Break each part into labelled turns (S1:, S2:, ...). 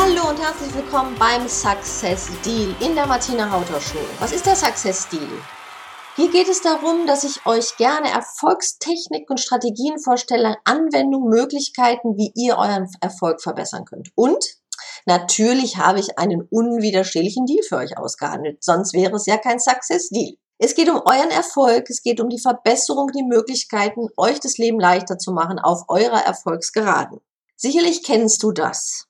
S1: Hallo und herzlich willkommen beim Success Deal in der Martina Hautau Show. Was ist der Success Deal? Hier geht es darum, dass ich euch gerne Erfolgstechnik und Strategien vorstelle, Anwendungen, Möglichkeiten, wie ihr euren Erfolg verbessern könnt. Und natürlich habe ich einen unwiderstehlichen Deal für euch ausgehandelt, sonst wäre es ja kein Success Deal. Es geht um euren Erfolg, es geht um die Verbesserung, die Möglichkeiten, euch das Leben leichter zu machen auf eurer Erfolgsgeraden. Sicherlich kennst du das.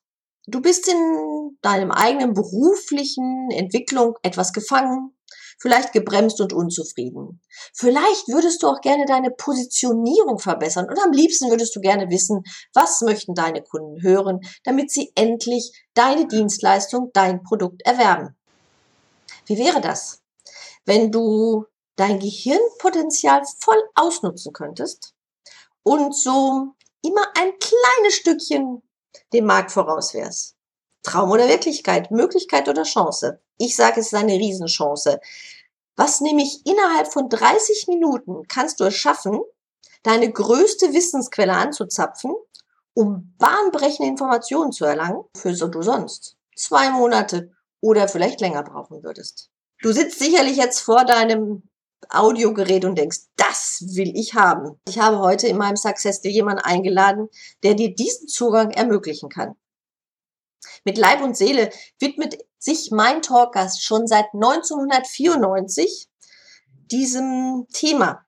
S1: Du bist in deinem eigenen beruflichen Entwicklung etwas gefangen, vielleicht gebremst und unzufrieden. Vielleicht würdest du auch gerne deine Positionierung verbessern und am liebsten würdest du gerne wissen, was möchten deine Kunden hören, damit sie endlich deine Dienstleistung, dein Produkt erwerben. Wie wäre das, wenn du dein Gehirnpotenzial voll ausnutzen könntest und so immer ein kleines Stückchen dem Markt voraus wärst. Traum oder Wirklichkeit, Möglichkeit oder Chance? Ich sage, es ist eine Riesenchance. Was nämlich innerhalb von 30 Minuten kannst du es schaffen, deine größte Wissensquelle anzuzapfen, um bahnbrechende Informationen zu erlangen, für so du sonst zwei Monate oder vielleicht länger brauchen würdest. Du sitzt sicherlich jetzt vor deinem Audiogerät und denkst, das will ich haben. Ich habe heute in meinem Success Day jemanden eingeladen, der dir diesen Zugang ermöglichen kann. Mit Leib und Seele widmet sich mein Talkgast schon seit 1994 diesem Thema.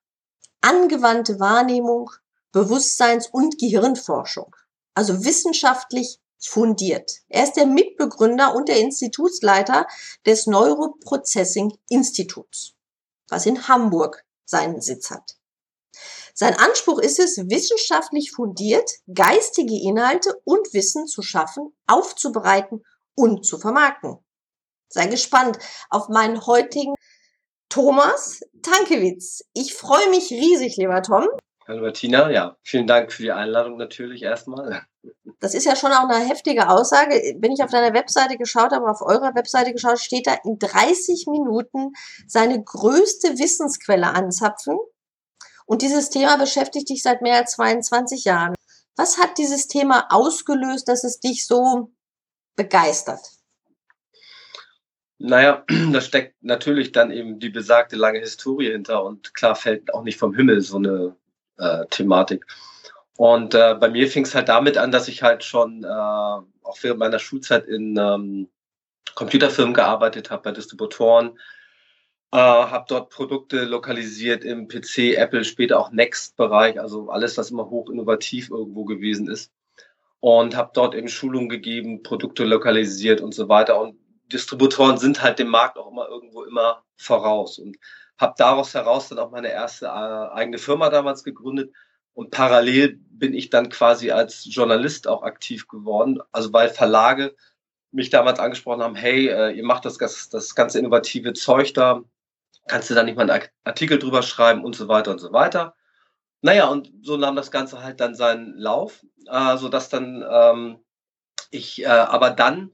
S1: Angewandte Wahrnehmung, Bewusstseins- und Gehirnforschung. Also wissenschaftlich fundiert. Er ist der Mitbegründer und der Institutsleiter des Neuroprocessing Instituts was in Hamburg seinen Sitz hat. Sein Anspruch ist es, wissenschaftlich fundiert geistige Inhalte und Wissen zu schaffen, aufzubereiten und zu vermarkten. Sei gespannt auf meinen heutigen Thomas Tankewitz. Ich freue mich riesig, lieber Tom.
S2: Hallo Martina, ja, vielen Dank für die Einladung natürlich erstmal.
S1: Das ist ja schon auch eine heftige Aussage. Wenn ich auf deiner Webseite geschaut habe, auf eurer Webseite geschaut, steht da in 30 Minuten seine größte Wissensquelle anzapfen. Und dieses Thema beschäftigt dich seit mehr als 22 Jahren. Was hat dieses Thema ausgelöst, dass es dich so begeistert?
S2: Naja, da steckt natürlich dann eben die besagte lange Historie hinter und klar fällt auch nicht vom Himmel so eine äh, Thematik. Und äh, bei mir fing es halt damit an, dass ich halt schon äh, auch während meiner Schulzeit in ähm, Computerfirmen gearbeitet habe, bei Distributoren, äh, habe dort Produkte lokalisiert im PC, Apple, später auch Next-Bereich, also alles, was immer hoch innovativ irgendwo gewesen ist. Und habe dort eben Schulungen gegeben, Produkte lokalisiert und so weiter. Und Distributoren sind halt dem Markt auch immer irgendwo immer voraus. Und habe daraus heraus dann auch meine erste äh, eigene Firma damals gegründet und parallel bin ich dann quasi als Journalist auch aktiv geworden. Also weil Verlage mich damals angesprochen haben, hey, äh, ihr macht das, das ganze innovative Zeug da, kannst du da nicht mal einen Artikel drüber schreiben und so weiter und so weiter. Naja, und so nahm das Ganze halt dann seinen Lauf, äh, sodass dann ähm, ich äh, aber dann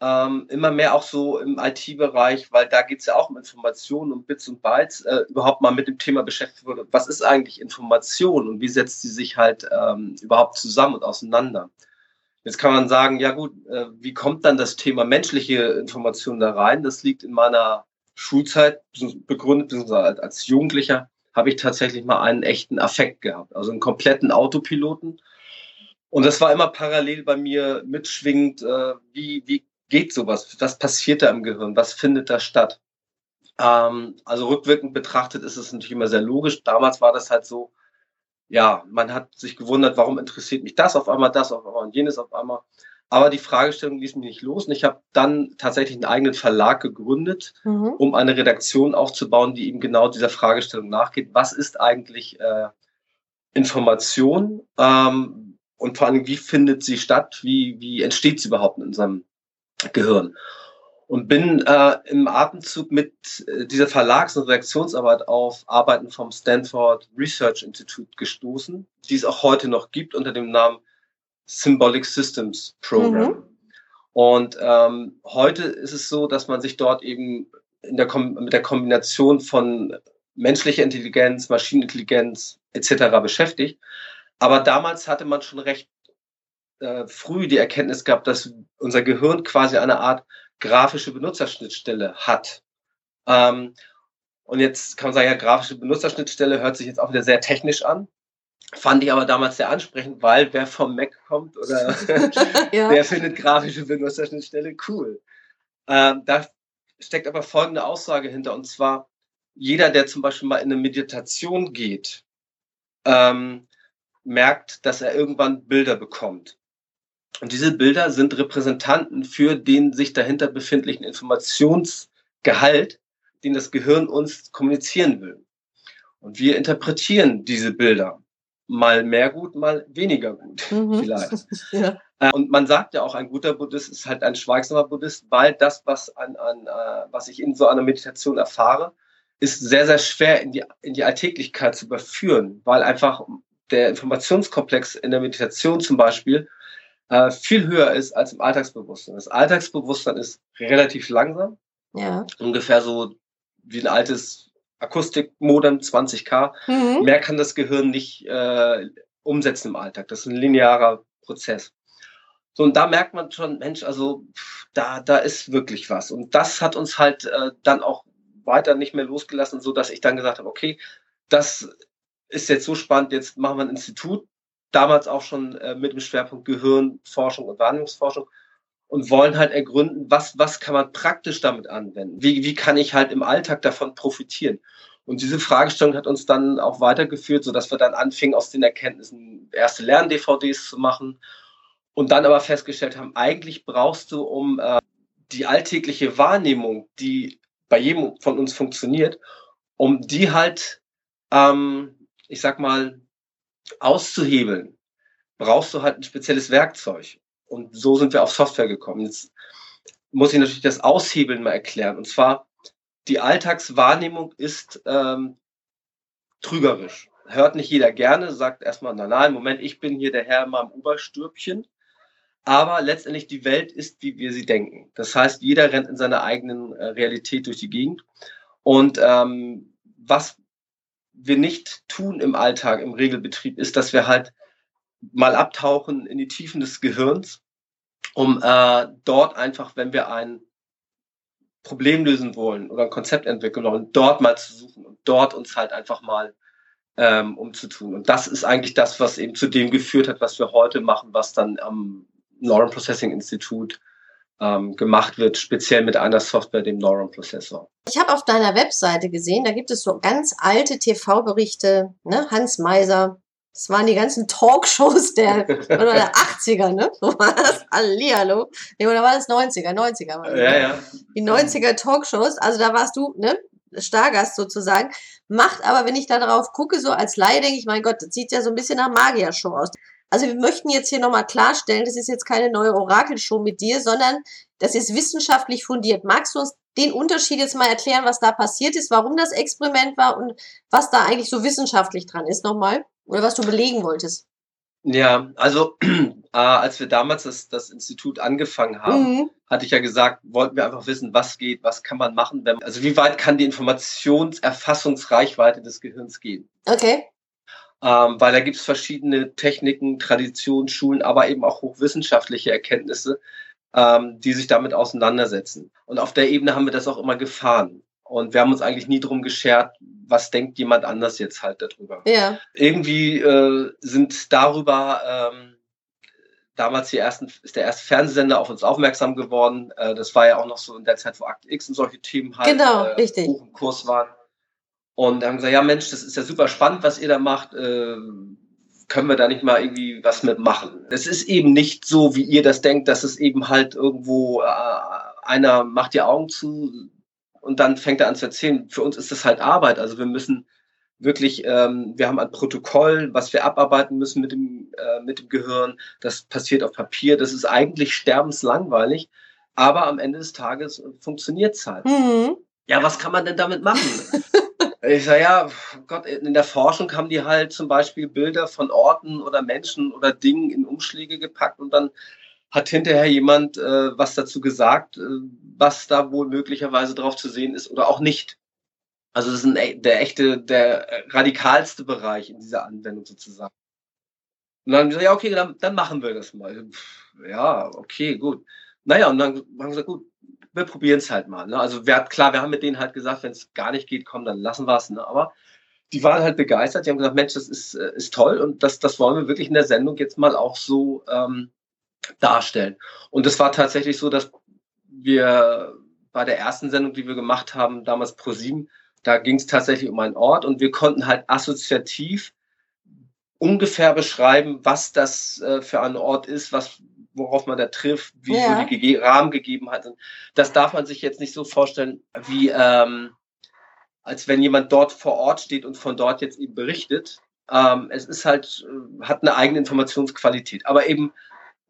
S2: ähm, immer mehr auch so im IT-Bereich, weil da geht es ja auch um Informationen und Bits und Bytes, äh, überhaupt mal mit dem Thema beschäftigt wurde. Was ist eigentlich Information und wie setzt sie sich halt ähm, überhaupt zusammen und auseinander? Jetzt kann man sagen, ja gut, äh, wie kommt dann das Thema menschliche Information da rein? Das liegt in meiner Schulzeit begründet, beziehungsweise als Jugendlicher habe ich tatsächlich mal einen echten Affekt gehabt, also einen kompletten Autopiloten. Und das war immer parallel bei mir mitschwingend, äh, wie, wie geht sowas? Was passiert da im Gehirn? Was findet da statt? Ähm, also rückwirkend betrachtet ist es natürlich immer sehr logisch. Damals war das halt so, ja, man hat sich gewundert, warum interessiert mich das auf einmal, das auf einmal und jenes auf einmal. Aber die Fragestellung ließ mich nicht los und ich habe dann tatsächlich einen eigenen Verlag gegründet, mhm. um eine Redaktion aufzubauen, die eben genau dieser Fragestellung nachgeht. Was ist eigentlich äh, Information ähm, und vor allem, wie findet sie statt? Wie, wie entsteht sie überhaupt in unserem Gehirn. und bin äh, im Atemzug mit äh, dieser Verlags- und Redaktionsarbeit auf Arbeiten vom Stanford Research Institute gestoßen, die es auch heute noch gibt unter dem Namen Symbolic Systems Program. Mhm. Und ähm, heute ist es so, dass man sich dort eben in der mit der Kombination von menschlicher Intelligenz, Maschinenintelligenz etc. beschäftigt. Aber damals hatte man schon recht äh, früh die Erkenntnis gehabt, dass unser Gehirn quasi eine Art grafische Benutzerschnittstelle hat. Ähm, und jetzt kann man sagen, ja, grafische Benutzerschnittstelle hört sich jetzt auch wieder sehr technisch an. Fand ich aber damals sehr ansprechend, weil wer vom Mac kommt oder ja. der findet grafische Benutzerschnittstelle cool. Ähm, da steckt aber folgende Aussage hinter, und zwar, jeder, der zum Beispiel mal in eine Meditation geht, ähm, merkt, dass er irgendwann Bilder bekommt. Und diese Bilder sind Repräsentanten für den sich dahinter befindlichen Informationsgehalt, den das Gehirn uns kommunizieren will. Und wir interpretieren diese Bilder mal mehr gut, mal weniger gut mhm. vielleicht. ja. Äh, und man sagt ja auch, ein guter Buddhist ist halt ein schweigsamer Buddhist, weil das, was, an, an, äh, was ich in so einer Meditation erfahre, ist sehr, sehr schwer in die, in die Alltäglichkeit zu überführen, weil einfach der Informationskomplex in der Meditation zum Beispiel äh, viel höher ist als im Alltagsbewusstsein. Das Alltagsbewusstsein ist relativ langsam, ja. ungefähr so wie ein altes Akustikmodem 20k. Mhm. Mehr kann das Gehirn nicht äh, umsetzen im Alltag. Das ist ein linearer Prozess. So, und da merkt man schon, Mensch, also da, da ist wirklich was. Und das hat uns halt äh, dann auch weiter nicht mehr losgelassen, so dass ich dann gesagt habe, okay, das ist jetzt so spannend, jetzt machen wir ein Institut, damals auch schon äh, mit dem Schwerpunkt Gehirnforschung und Wahrnehmungsforschung und wollen halt ergründen, was, was kann man praktisch damit anwenden? Wie, wie kann ich halt im Alltag davon profitieren? Und diese Fragestellung hat uns dann auch weitergeführt, so dass wir dann anfingen, aus den Erkenntnissen erste Lern-DVDs zu machen und dann aber festgestellt haben, eigentlich brauchst du, um äh, die alltägliche Wahrnehmung, die bei jedem von uns funktioniert, um die halt, ähm, ich sag mal, auszuhebeln, brauchst du halt ein spezielles Werkzeug. Und so sind wir auf Software gekommen. Jetzt muss ich natürlich das Aushebeln mal erklären. Und zwar, die Alltagswahrnehmung ist ähm, trügerisch. Hört nicht jeder gerne, sagt erstmal, na nein, Moment, ich bin hier der Herr in meinem Oberstürbchen. Aber letztendlich die Welt ist, wie wir sie denken. Das heißt, jeder rennt in seiner eigenen äh, Realität durch die Gegend. Und ähm, was wir nicht tun im Alltag, im Regelbetrieb, ist, dass wir halt mal abtauchen in die Tiefen des Gehirns, um äh, dort einfach, wenn wir ein Problem lösen wollen oder ein Konzept entwickeln wollen, dort mal zu suchen und dort uns halt einfach mal ähm, umzutun. Und das ist eigentlich das, was eben zu dem geführt hat, was wir heute machen, was dann am Neuron Processing Institut ähm, gemacht wird, speziell mit einer Software, dem Neuron Processor.
S1: Ich habe auf deiner Webseite gesehen, da gibt es so ganz alte TV-Berichte, ne? Hans Meiser, das waren die ganzen Talkshows der, der 80er, ne? So war das. Hallihallo. Nee, oder war das 90er? 90er war das. Ja, ja. Die 90er Talkshows, also da warst du, ne? Stargast sozusagen. Macht aber, wenn ich da drauf gucke, so als Laie, denke ich, mein Gott, das sieht ja so ein bisschen nach Magier-Show aus. Also wir möchten jetzt hier nochmal klarstellen, das ist jetzt keine neue Orakelshow mit dir, sondern das ist wissenschaftlich fundiert. Magst du uns den Unterschied jetzt mal erklären, was da passiert ist, warum das Experiment war und was da eigentlich so wissenschaftlich dran ist nochmal? Oder was du belegen wolltest?
S2: Ja, also äh, als wir damals das, das Institut angefangen haben, mhm. hatte ich ja gesagt, wollten wir einfach wissen, was geht, was kann man machen, wenn, also wie weit kann die Informationserfassungsreichweite des Gehirns gehen.
S1: Okay
S2: ähm, weil da gibt es verschiedene Techniken, Traditionen, Schulen, aber eben auch hochwissenschaftliche Erkenntnisse, ähm, die sich damit auseinandersetzen. Und auf der Ebene haben wir das auch immer gefahren. Und wir haben uns eigentlich nie drum geschert, was denkt jemand anders jetzt halt darüber.
S1: Ja.
S2: Irgendwie äh, sind darüber ähm, damals die ersten, ist der erste Fernsehsender auf uns aufmerksam geworden. Äh, das war ja auch noch so in der Zeit, wo Akt X und solche Themen halt
S1: genau, äh, hoch
S2: im Kurs waren. Und haben gesagt, ja Mensch, das ist ja super spannend, was ihr da macht. Äh, können wir da nicht mal irgendwie was mitmachen? Es ist eben nicht so, wie ihr das denkt, dass es eben halt irgendwo äh, einer macht die Augen zu und dann fängt er an zu erzählen. Für uns ist das halt Arbeit. Also wir müssen wirklich, ähm, wir haben ein Protokoll, was wir abarbeiten müssen mit dem, äh, mit dem Gehirn. Das passiert auf Papier. Das ist eigentlich sterbenslangweilig aber am Ende des Tages funktioniert es halt. Mhm. Ja, was kann man denn damit machen? ich sage, ja, Gott, in der Forschung haben die halt zum Beispiel Bilder von Orten oder Menschen oder Dingen in Umschläge gepackt und dann hat hinterher jemand äh, was dazu gesagt, äh, was da wohl möglicherweise drauf zu sehen ist oder auch nicht. Also das ist ein, e, der echte, der radikalste Bereich in dieser Anwendung sozusagen. Und dann haben wir gesagt, ja, okay, dann, dann machen wir das mal. Ja, okay, gut. Naja, und dann haben wir gesagt, gut, wir probieren es halt mal. Ne? Also wir, klar, wir haben mit denen halt gesagt, wenn es gar nicht geht, komm, dann lassen wir es. Ne? Aber die waren halt begeistert. Die haben gesagt, Mensch, das ist, äh, ist toll und das, das wollen wir wirklich in der Sendung jetzt mal auch so ähm, darstellen. Und es war tatsächlich so, dass wir bei der ersten Sendung, die wir gemacht haben, damals pro sieben, da ging es tatsächlich um einen Ort und wir konnten halt assoziativ ungefähr beschreiben, was das äh, für ein Ort ist, was worauf man da trifft, wie ja. so die Ge Rahmengegebenheiten sind. Das darf man sich jetzt nicht so vorstellen, wie ähm, als wenn jemand dort vor Ort steht und von dort jetzt eben berichtet. Ähm, es ist halt, äh, hat eine eigene Informationsqualität, aber eben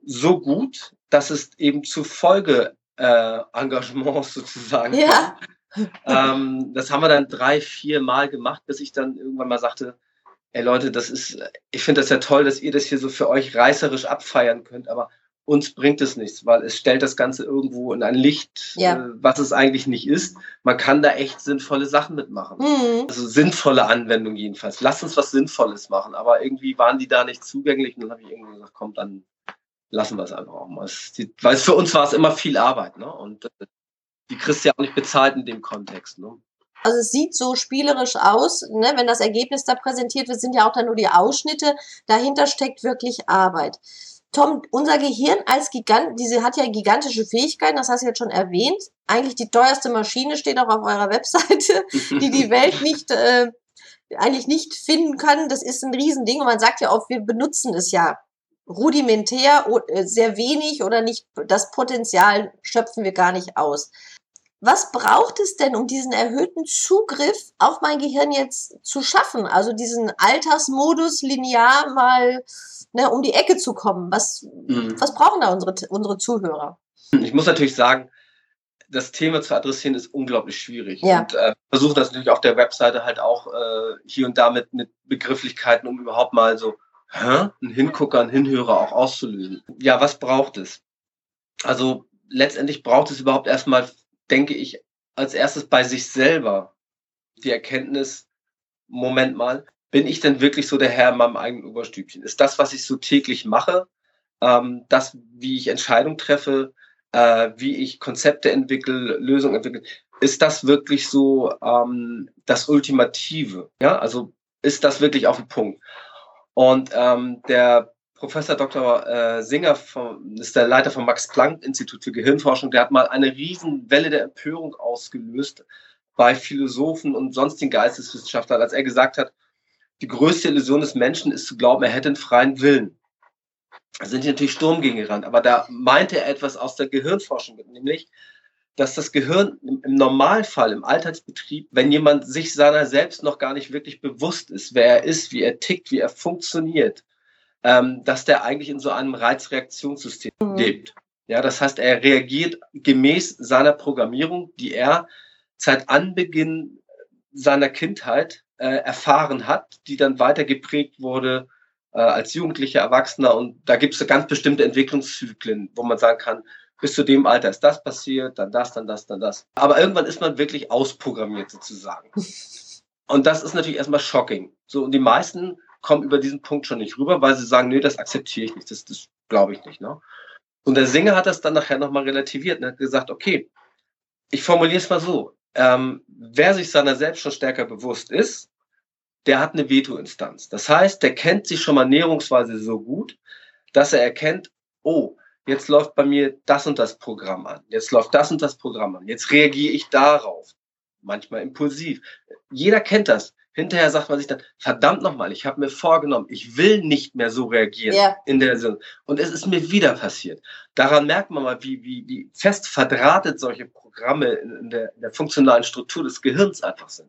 S2: so gut, dass es eben zu Folge äh, Engagements sozusagen. Ja. ähm, das haben wir dann drei, vier Mal gemacht, bis ich dann irgendwann mal sagte, ey Leute, das ist, ich finde das ja toll, dass ihr das hier so für euch reißerisch abfeiern könnt, aber uns bringt es nichts, weil es stellt das Ganze irgendwo in ein Licht, ja. äh, was es eigentlich nicht ist. Man kann da echt sinnvolle Sachen mitmachen. Mhm. Also sinnvolle Anwendungen jedenfalls. Lasst uns was Sinnvolles machen. Aber irgendwie waren die da nicht zugänglich und dann habe ich irgendwie gesagt, komm, dann lassen wir es einfach auch mal. weil für uns war es immer viel Arbeit, ne? Und äh, die kriegst du ja auch nicht bezahlt in dem Kontext, ne?
S1: Also es sieht so spielerisch aus, ne? wenn das Ergebnis da präsentiert wird, sind ja auch dann nur die Ausschnitte. Dahinter steckt wirklich Arbeit. Tom, unser Gehirn als Gigant, diese hat ja gigantische Fähigkeiten, das hast du jetzt schon erwähnt. Eigentlich die teuerste Maschine steht auch auf eurer Webseite, die die Welt nicht, äh, eigentlich nicht finden kann. Das ist ein Riesending und man sagt ja oft, wir benutzen es ja rudimentär, äh, sehr wenig oder nicht, das Potenzial schöpfen wir gar nicht aus. Was braucht es denn, um diesen erhöhten Zugriff auf mein Gehirn jetzt zu schaffen? Also diesen Altersmodus linear mal ne, um die Ecke zu kommen. Was, mhm. was brauchen da unsere, unsere Zuhörer?
S2: Ich muss natürlich sagen, das Thema zu adressieren ist unglaublich schwierig. Ja. Und äh, versuche das natürlich auf der Webseite halt auch äh, hier und da mit, mit Begrifflichkeiten, um überhaupt mal so hä, einen Hingucker, einen Hinhörer auch auszulösen. Ja, was braucht es? Also letztendlich braucht es überhaupt erstmal, denke ich, als erstes bei sich selber die Erkenntnis, Moment mal, bin ich denn wirklich so der Herr in meinem eigenen Oberstübchen? Ist das, was ich so täglich mache, ähm, das, wie ich Entscheidungen treffe, äh, wie ich Konzepte entwickle, Lösungen entwickle, ist das wirklich so ähm, das Ultimative? Ja, also ist das wirklich auf den Punkt? Und ähm, der Professor Dr. Äh, Singer ist der Leiter vom Max-Planck-Institut für Gehirnforschung, der hat mal eine Riesenwelle der Empörung ausgelöst bei Philosophen und sonstigen Geisteswissenschaftlern, als er gesagt hat, die größte Illusion des Menschen ist zu glauben, er hätte einen freien Willen. Da sind hier natürlich Sturm gegen gerannt, aber da meinte er etwas aus der Gehirnforschung, nämlich, dass das Gehirn im Normalfall, im Alltagsbetrieb, wenn jemand sich seiner selbst noch gar nicht wirklich bewusst ist, wer er ist, wie er tickt, wie er funktioniert, ähm, dass der eigentlich in so einem Reizreaktionssystem mhm. lebt. Ja, das heißt, er reagiert gemäß seiner Programmierung, die er seit Anbeginn seiner Kindheit äh, erfahren hat, die dann weiter geprägt wurde äh, als Jugendlicher, Erwachsener. Und da gibt es ganz bestimmte Entwicklungszyklen, wo man sagen kann, bis zu dem Alter ist das passiert, dann das, dann das, dann das. Aber irgendwann ist man wirklich ausprogrammiert sozusagen. Und das ist natürlich erstmal shocking. So, und die meisten kommen über diesen Punkt schon nicht rüber, weil sie sagen, nee, das akzeptiere ich nicht, das, das glaube ich nicht. Ne? Und der Singer hat das dann nachher nochmal relativiert und hat gesagt, okay, ich formuliere es mal so ähm, wer sich seiner selbst schon stärker bewusst ist, der hat eine Veto-Instanz. Das heißt, der kennt sich schon mal näherungsweise so gut, dass er erkennt, oh, jetzt läuft bei mir das und das Programm an, jetzt läuft das und das Programm an, jetzt reagiere ich darauf, manchmal impulsiv. Jeder kennt das. Hinterher sagt man sich dann, verdammt nochmal, ich habe mir vorgenommen, ich will nicht mehr so reagieren ja. in der Sinn. Und es ist mir wieder passiert. Daran merkt man mal, wie, wie, wie fest verdrahtet solche Programme in der, in der funktionalen Struktur des Gehirns einfach sind.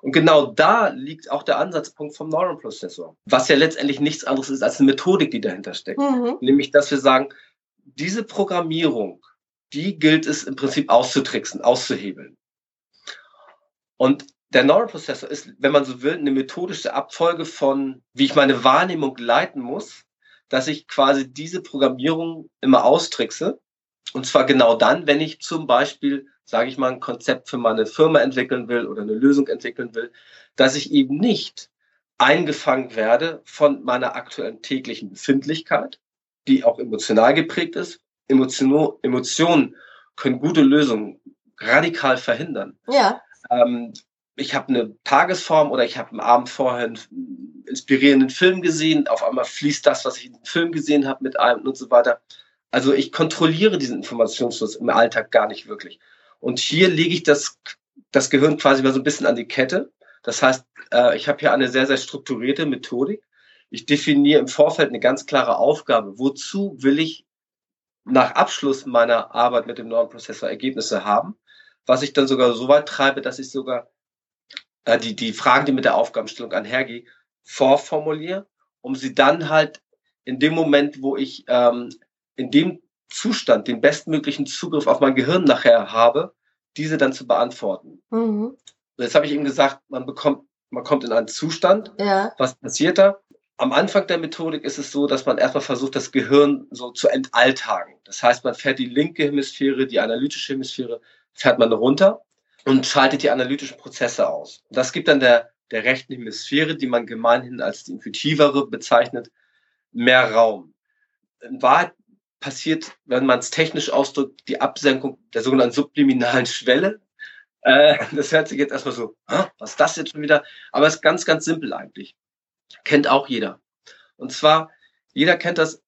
S2: Und genau da liegt auch der Ansatzpunkt vom Neuronprozessor, was ja letztendlich nichts anderes ist als eine Methodik, die dahinter steckt. Mhm. Nämlich, dass wir sagen, diese Programmierung die gilt es im Prinzip auszutricksen, auszuhebeln. Und der Neuroprozessor ist, wenn man so will, eine methodische Abfolge von, wie ich meine Wahrnehmung leiten muss, dass ich quasi diese Programmierung immer austrickse. Und zwar genau dann, wenn ich zum Beispiel, sage ich mal, ein Konzept für meine Firma entwickeln will oder eine Lösung entwickeln will, dass ich eben nicht eingefangen werde von meiner aktuellen täglichen Befindlichkeit, die auch emotional geprägt ist. Emotion, Emotionen können gute Lösungen radikal verhindern.
S1: Ja.
S2: Ähm, ich habe eine Tagesform oder ich habe am Abend vorher einen inspirierenden Film gesehen, auf einmal fließt das, was ich in dem Film gesehen habe, mit einem und so weiter. Also ich kontrolliere diesen Informationsfluss im Alltag gar nicht wirklich. Und hier lege ich das, das Gehirn quasi mal so ein bisschen an die Kette. Das heißt, äh, ich habe hier eine sehr, sehr strukturierte Methodik. Ich definiere im Vorfeld eine ganz klare Aufgabe. Wozu will ich nach Abschluss meiner Arbeit mit dem neuen Prozessor Ergebnisse haben? Was ich dann sogar so weit treibe, dass ich sogar äh, die, die Fragen, die mit der Aufgabenstellung einhergehen, vorformuliere, um sie dann halt in dem Moment, wo ich ähm, in dem Zustand den bestmöglichen Zugriff auf mein Gehirn nachher habe, diese dann zu beantworten. Mhm. Jetzt habe ich eben gesagt, man bekommt, man kommt in einen Zustand.
S1: Ja.
S2: Was passiert da? Am Anfang der Methodik ist es so, dass man erstmal versucht, das Gehirn so zu entalltagen. Das heißt, man fährt die linke Hemisphäre, die analytische Hemisphäre, fährt man runter und schaltet die analytischen Prozesse aus. Das gibt dann der, der rechten Hemisphäre, die man gemeinhin als die intuitivere bezeichnet, mehr Raum. In Wahrheit passiert, wenn man es technisch ausdrückt, die Absenkung der sogenannten subliminalen Schwelle. Äh, das hört sich jetzt erstmal so, was ist das jetzt schon wieder? Aber es ist ganz, ganz simpel eigentlich. Kennt auch jeder. Und zwar, jeder kennt das,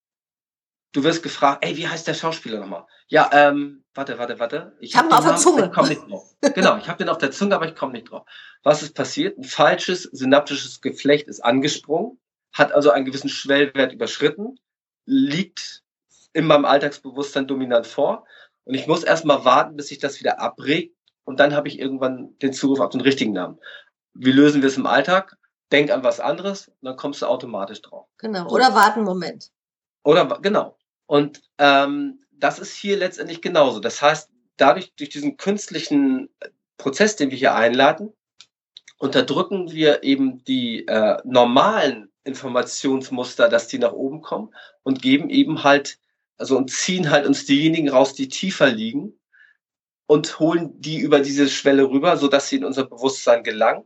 S2: du wirst gefragt, ey, wie heißt der Schauspieler nochmal? Ja, ähm, warte, warte, warte.
S1: Ich, ich habe hab auf der Zunge.
S2: Ich komme nicht drauf. genau, ich habe den auf der Zunge, aber ich komme nicht drauf. Was ist passiert? Ein falsches synaptisches Geflecht ist angesprungen, hat also einen gewissen Schwellwert überschritten, liegt in meinem Alltagsbewusstsein dominant vor. Und ich muss erstmal warten, bis sich das wieder abregt. Und dann habe ich irgendwann den Zugriff auf den richtigen Namen. Wie lösen wir es im Alltag? Denk an was anderes, und dann kommst du automatisch drauf.
S1: Genau. Oder warten Moment.
S2: Oder genau. Und ähm, das ist hier letztendlich genauso. Das heißt, dadurch, durch diesen künstlichen Prozess, den wir hier einleiten, unterdrücken wir eben die äh, normalen Informationsmuster, dass die nach oben kommen und geben eben halt also und ziehen halt uns diejenigen raus, die tiefer liegen und holen die über diese Schwelle rüber, so dass sie in unser Bewusstsein gelangen.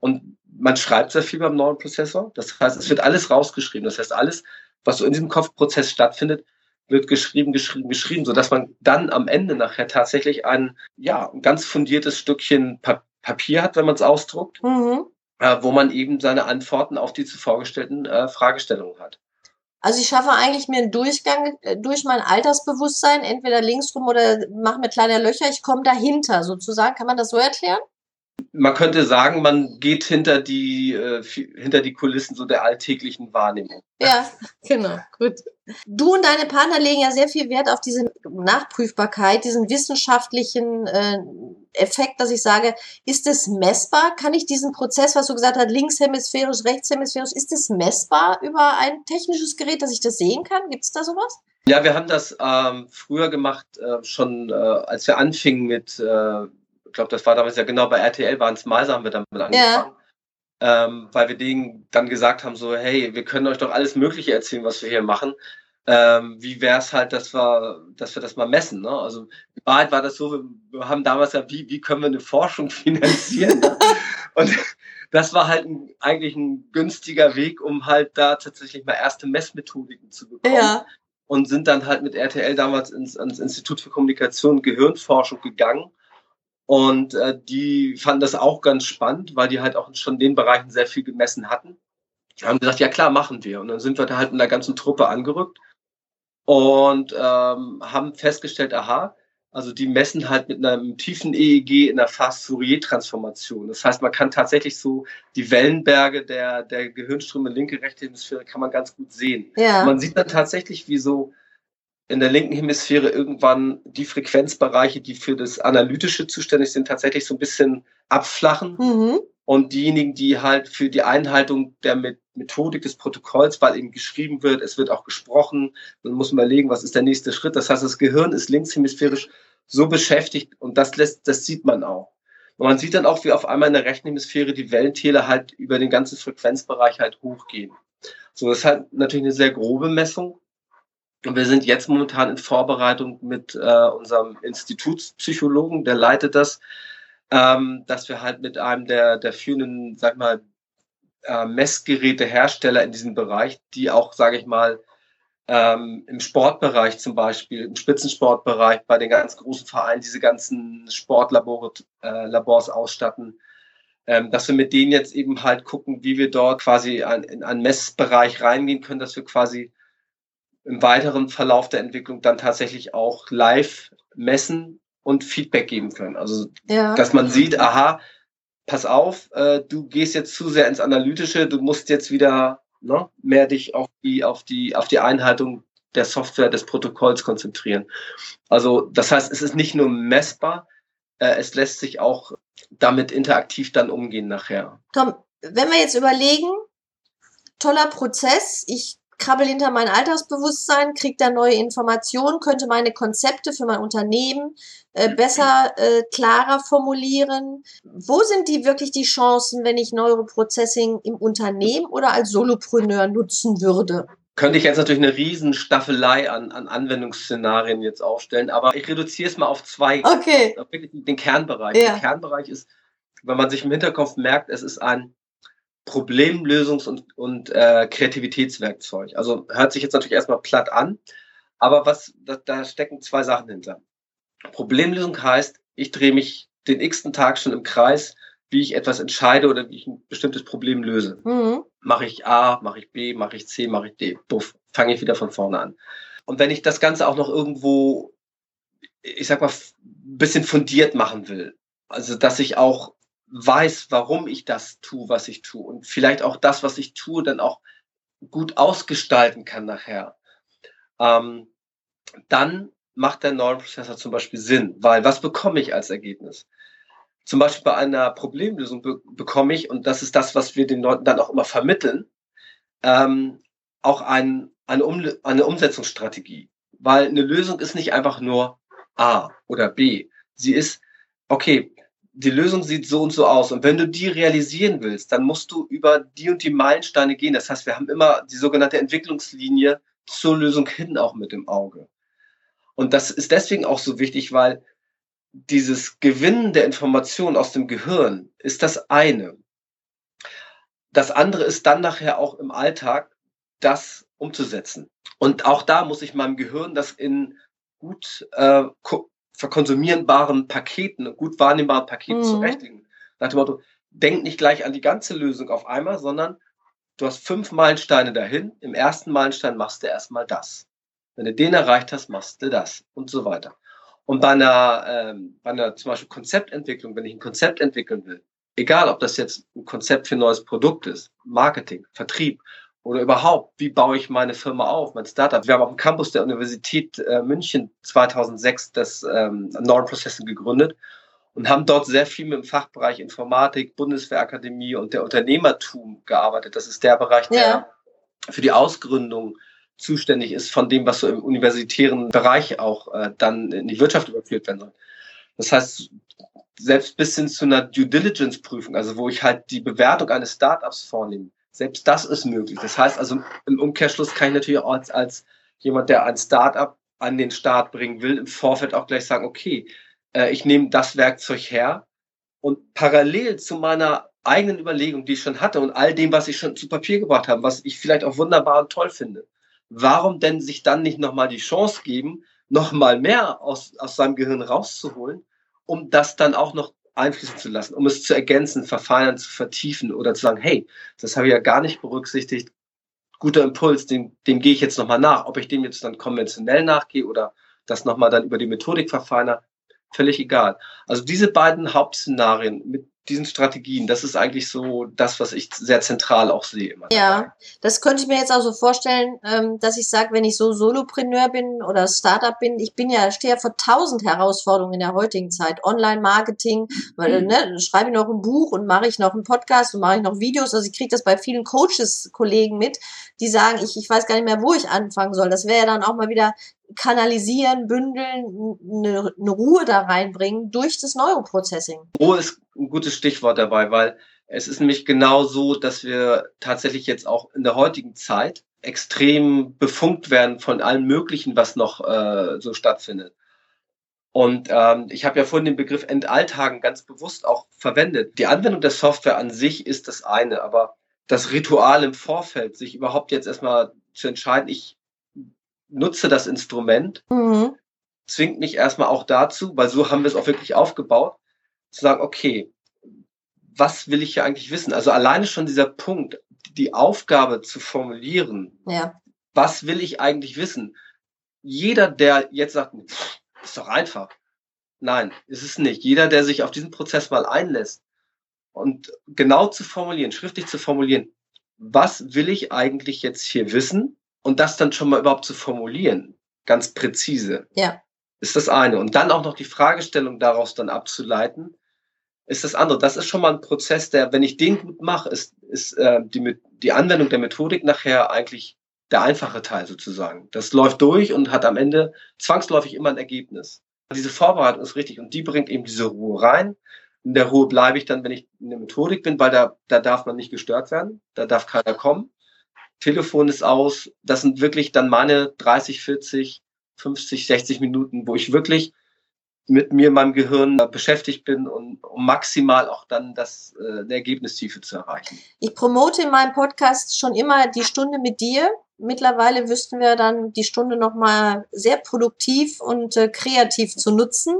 S2: Und man schreibt sehr viel beim neuen Prozessor. Das heißt, es wird alles rausgeschrieben. Das heißt, alles, was so in diesem Kopfprozess stattfindet, wird geschrieben, geschrieben, geschrieben, so dass man dann am Ende nachher tatsächlich ein, ja, ein ganz fundiertes Stückchen Papier hat, wenn man es ausdruckt, mhm. äh, wo man eben seine Antworten auf die zuvor gestellten äh, Fragestellungen hat.
S1: Also ich schaffe eigentlich mir einen Durchgang äh, durch mein Altersbewusstsein, entweder linksrum oder mache mir kleine Löcher. Ich komme dahinter sozusagen. Kann man das so erklären?
S2: Man könnte sagen, man geht hinter die, äh, hinter die Kulissen so der alltäglichen Wahrnehmung.
S1: Ja, genau, gut. Du und deine Partner legen ja sehr viel Wert auf diese Nachprüfbarkeit, diesen wissenschaftlichen äh, Effekt, dass ich sage, ist es messbar? Kann ich diesen Prozess, was du gesagt hast, linkshemisphärisch, rechtshemisphärisch, ist es messbar über ein technisches Gerät, dass ich das sehen kann? Gibt es da sowas?
S2: Ja, wir haben das ähm, früher gemacht, äh, schon äh, als wir anfingen mit, äh, glaube, das war damals ja genau bei RTL, waren es Meiser, haben wir damit angefangen. Ja. Ähm, weil wir denen dann gesagt haben, so, hey, wir können euch doch alles Mögliche erzählen, was wir hier machen ähm, wie wäre es halt, dass wir, dass wir das mal messen. Ne? Also in Wahrheit war das so, wir, wir haben damals ja, wie, wie können wir eine Forschung finanzieren? ne? Und das war halt ein, eigentlich ein günstiger Weg, um halt da tatsächlich mal erste Messmethodiken zu bekommen. Ja. Und sind dann halt mit RTL damals ins, ins Institut für Kommunikation und Gehirnforschung gegangen. Und äh, die fanden das auch ganz spannend, weil die halt auch schon in den Bereichen sehr viel gemessen hatten. Die haben gesagt, ja klar, machen wir. Und dann sind wir da halt mit der ganzen Truppe angerückt und ähm, haben festgestellt, aha, also die messen halt mit einem tiefen EEG in der Fast-Fourier-Transformation. Das heißt, man kann tatsächlich so die Wellenberge der, der Gehirnströme linke, rechte Hemisphäre kann man ganz gut sehen. Ja. Man sieht dann tatsächlich, wie so in der linken Hemisphäre irgendwann die Frequenzbereiche, die für das Analytische zuständig sind, tatsächlich so ein bisschen abflachen. Mhm. Und diejenigen, die halt für die Einhaltung der, Methodik des Protokolls, weil eben geschrieben wird, es wird auch gesprochen, dann muss man überlegen, was ist der nächste Schritt. Das heißt, das Gehirn ist linkshemisphärisch so beschäftigt und das lässt, das sieht man auch. Und man sieht dann auch, wie auf einmal in der rechten Hemisphäre die Wellentäler halt über den ganzen Frequenzbereich halt hochgehen. So, das ist halt natürlich eine sehr grobe Messung. Und wir sind jetzt momentan in Vorbereitung mit äh, unserem Institutspsychologen, der leitet das, ähm, dass wir halt mit einem der, der führenden, sag mal, äh, Messgerätehersteller in diesem Bereich, die auch, sage ich mal, ähm, im Sportbereich zum Beispiel, im Spitzensportbereich, bei den ganz großen Vereinen diese ganzen Sportlabors äh, ausstatten, ähm, dass wir mit denen jetzt eben halt gucken, wie wir dort quasi an, in einen Messbereich reingehen können, dass wir quasi im weiteren Verlauf der Entwicklung dann tatsächlich auch live messen und Feedback geben können. Also, ja. dass man sieht, aha, pass auf, äh, du gehst jetzt zu sehr ins Analytische, du musst jetzt wieder ne, mehr dich auf die, auf die, auf die Einhaltung der Software, des Protokolls konzentrieren. Also, das heißt, es ist nicht nur messbar, äh, es lässt sich auch damit interaktiv dann umgehen nachher.
S1: Tom, wenn wir jetzt überlegen, toller Prozess, ich krabbel hinter mein Alltagsbewusstsein, kriege da neue Informationen, könnte meine Konzepte für mein Unternehmen äh, besser, äh, klarer formulieren. Wo sind die wirklich die Chancen, wenn ich Neuroprocessing im Unternehmen oder als Solopreneur nutzen würde?
S2: Könnte ich jetzt natürlich eine Riesenstaffelei an, an Anwendungsszenarien jetzt aufstellen, aber ich reduziere es mal auf zwei,
S1: okay.
S2: auf den Kernbereich. Ja. Der Kernbereich ist, wenn man sich im Hinterkopf merkt, es ist ein Problemlösungs- und, und äh, Kreativitätswerkzeug. Also hört sich jetzt natürlich erstmal platt an, aber was da, da stecken zwei Sachen hinter. Problemlösung heißt, ich drehe mich den x-ten Tag schon im Kreis, wie ich etwas entscheide oder wie ich ein bestimmtes Problem löse. Mhm. Mache ich A, mache ich B, mache ich C, mache ich D. Puff, fange ich wieder von vorne an. Und wenn ich das Ganze auch noch irgendwo, ich sag mal, ein bisschen fundiert machen will, also dass ich auch weiß, warum ich das tue, was ich tue und vielleicht auch das, was ich tue, dann auch gut ausgestalten kann nachher, ähm, dann macht der Neuroprozessor zum Beispiel Sinn, weil was bekomme ich als Ergebnis? Zum Beispiel bei einer Problemlösung be bekomme ich, und das ist das, was wir den Leuten dann auch immer vermitteln, ähm, auch ein, eine, um eine Umsetzungsstrategie. Weil eine Lösung ist nicht einfach nur A oder B. Sie ist, okay, die Lösung sieht so und so aus. Und wenn du die realisieren willst, dann musst du über die und die Meilensteine gehen. Das heißt, wir haben immer die sogenannte Entwicklungslinie zur Lösung hin auch mit im Auge. Und das ist deswegen auch so wichtig, weil dieses Gewinnen der Informationen aus dem Gehirn ist das eine. Das andere ist dann nachher auch im Alltag, das umzusetzen. Und auch da muss ich meinem Gehirn das in gut äh, verkonsumierbaren Paketen, gut wahrnehmbaren Paketen mhm. zurechtlegen. Nach dem Motto, denk nicht gleich an die ganze Lösung auf einmal, sondern du hast fünf Meilensteine dahin. Im ersten Meilenstein machst du erstmal das. Wenn du den erreicht hast, machst du das und so weiter. Und bei einer, ähm, bei einer zum Beispiel Konzeptentwicklung, wenn ich ein Konzept entwickeln will, egal ob das jetzt ein Konzept für ein neues Produkt ist, Marketing, Vertrieb oder überhaupt, wie baue ich meine Firma auf, mein Startup. Wir haben auf dem Campus der Universität äh, München 2006 das ähm, Neuroprocessing gegründet und haben dort sehr viel mit dem Fachbereich Informatik, Bundeswehrakademie und der Unternehmertum gearbeitet. Das ist der Bereich, der ja. für die Ausgründung zuständig ist von dem, was so im universitären Bereich auch äh, dann in die Wirtschaft überführt werden soll. Das heißt, selbst bis hin zu einer Due Diligence Prüfung, also wo ich halt die Bewertung eines Startups vornehme, selbst das ist möglich. Das heißt also, im Umkehrschluss kann ich natürlich auch als, als jemand, der ein Startup an den Start bringen will, im Vorfeld auch gleich sagen, okay, äh, ich nehme das Werkzeug her und parallel zu meiner eigenen Überlegung, die ich schon hatte und all dem, was ich schon zu Papier gebracht habe, was ich vielleicht auch wunderbar und toll finde, warum denn sich dann nicht nochmal die Chance geben, nochmal mehr aus, aus seinem Gehirn rauszuholen, um das dann auch noch einfließen zu lassen, um es zu ergänzen, verfeinern, zu vertiefen oder zu sagen, hey, das habe ich ja gar nicht berücksichtigt. Guter Impuls, dem, dem gehe ich jetzt nochmal nach. Ob ich dem jetzt dann konventionell nachgehe oder das nochmal dann über die Methodik verfeiner, völlig egal. Also diese beiden Hauptszenarien mit diesen Strategien. Das ist eigentlich so das, was ich sehr zentral auch sehe.
S1: Ja, das könnte ich mir jetzt auch so vorstellen, ähm, dass ich sage, wenn ich so Solopreneur bin oder Startup bin, ich bin ja, stehe ja vor tausend Herausforderungen in der heutigen Zeit. Online-Marketing, weil, mhm. ne, schreibe ich noch ein Buch und mache ich noch einen Podcast und mache ich noch Videos. Also ich kriege das bei vielen Coaches, Kollegen mit, die sagen, ich, ich weiß gar nicht mehr, wo ich anfangen soll. Das wäre ja dann auch mal wieder kanalisieren, bündeln, eine, eine Ruhe da reinbringen durch das Neuroprocessing.
S2: Ruhe ist ein gutes Stichwort dabei, weil es ist nämlich genau so, dass wir tatsächlich jetzt auch in der heutigen Zeit extrem befunkt werden von allem Möglichen, was noch äh, so stattfindet. Und ähm, ich habe ja vorhin den Begriff Entalltagen ganz bewusst auch verwendet. Die Anwendung der Software an sich ist das eine, aber das Ritual im Vorfeld, sich überhaupt jetzt erstmal zu entscheiden, ich nutze das Instrument, mhm. zwingt mich erstmal auch dazu, weil so haben wir es auch wirklich aufgebaut, zu sagen, okay, was will ich hier eigentlich wissen? Also alleine schon dieser Punkt, die Aufgabe zu formulieren, ja. was will ich eigentlich wissen? Jeder, der jetzt sagt, ist doch einfach. Nein, ist es nicht. Jeder, der sich auf diesen Prozess mal einlässt und genau zu formulieren, schriftlich zu formulieren, was will ich eigentlich jetzt hier wissen? Und das dann schon mal überhaupt zu formulieren, ganz präzise,
S1: ja.
S2: ist das eine. Und dann auch noch die Fragestellung daraus dann abzuleiten, ist das andere. Das ist schon mal ein Prozess, der, wenn ich den gut mache, ist, ist äh, die, die Anwendung der Methodik nachher eigentlich der einfache Teil sozusagen. Das läuft durch und hat am Ende zwangsläufig immer ein Ergebnis. Diese Vorbereitung ist richtig und die bringt eben diese Ruhe rein. In der Ruhe bleibe ich dann, wenn ich in der Methodik bin, weil da, da darf man nicht gestört werden, da darf keiner kommen. Telefon ist aus. Das sind wirklich dann meine 30, 40, 50, 60 Minuten, wo ich wirklich mit mir, meinem Gehirn beschäftigt bin und um maximal auch dann das äh, Ergebnistiefe zu erreichen.
S1: Ich promote in meinem Podcast schon immer die Stunde mit dir. Mittlerweile wüssten wir dann die Stunde nochmal sehr produktiv und äh, kreativ zu nutzen,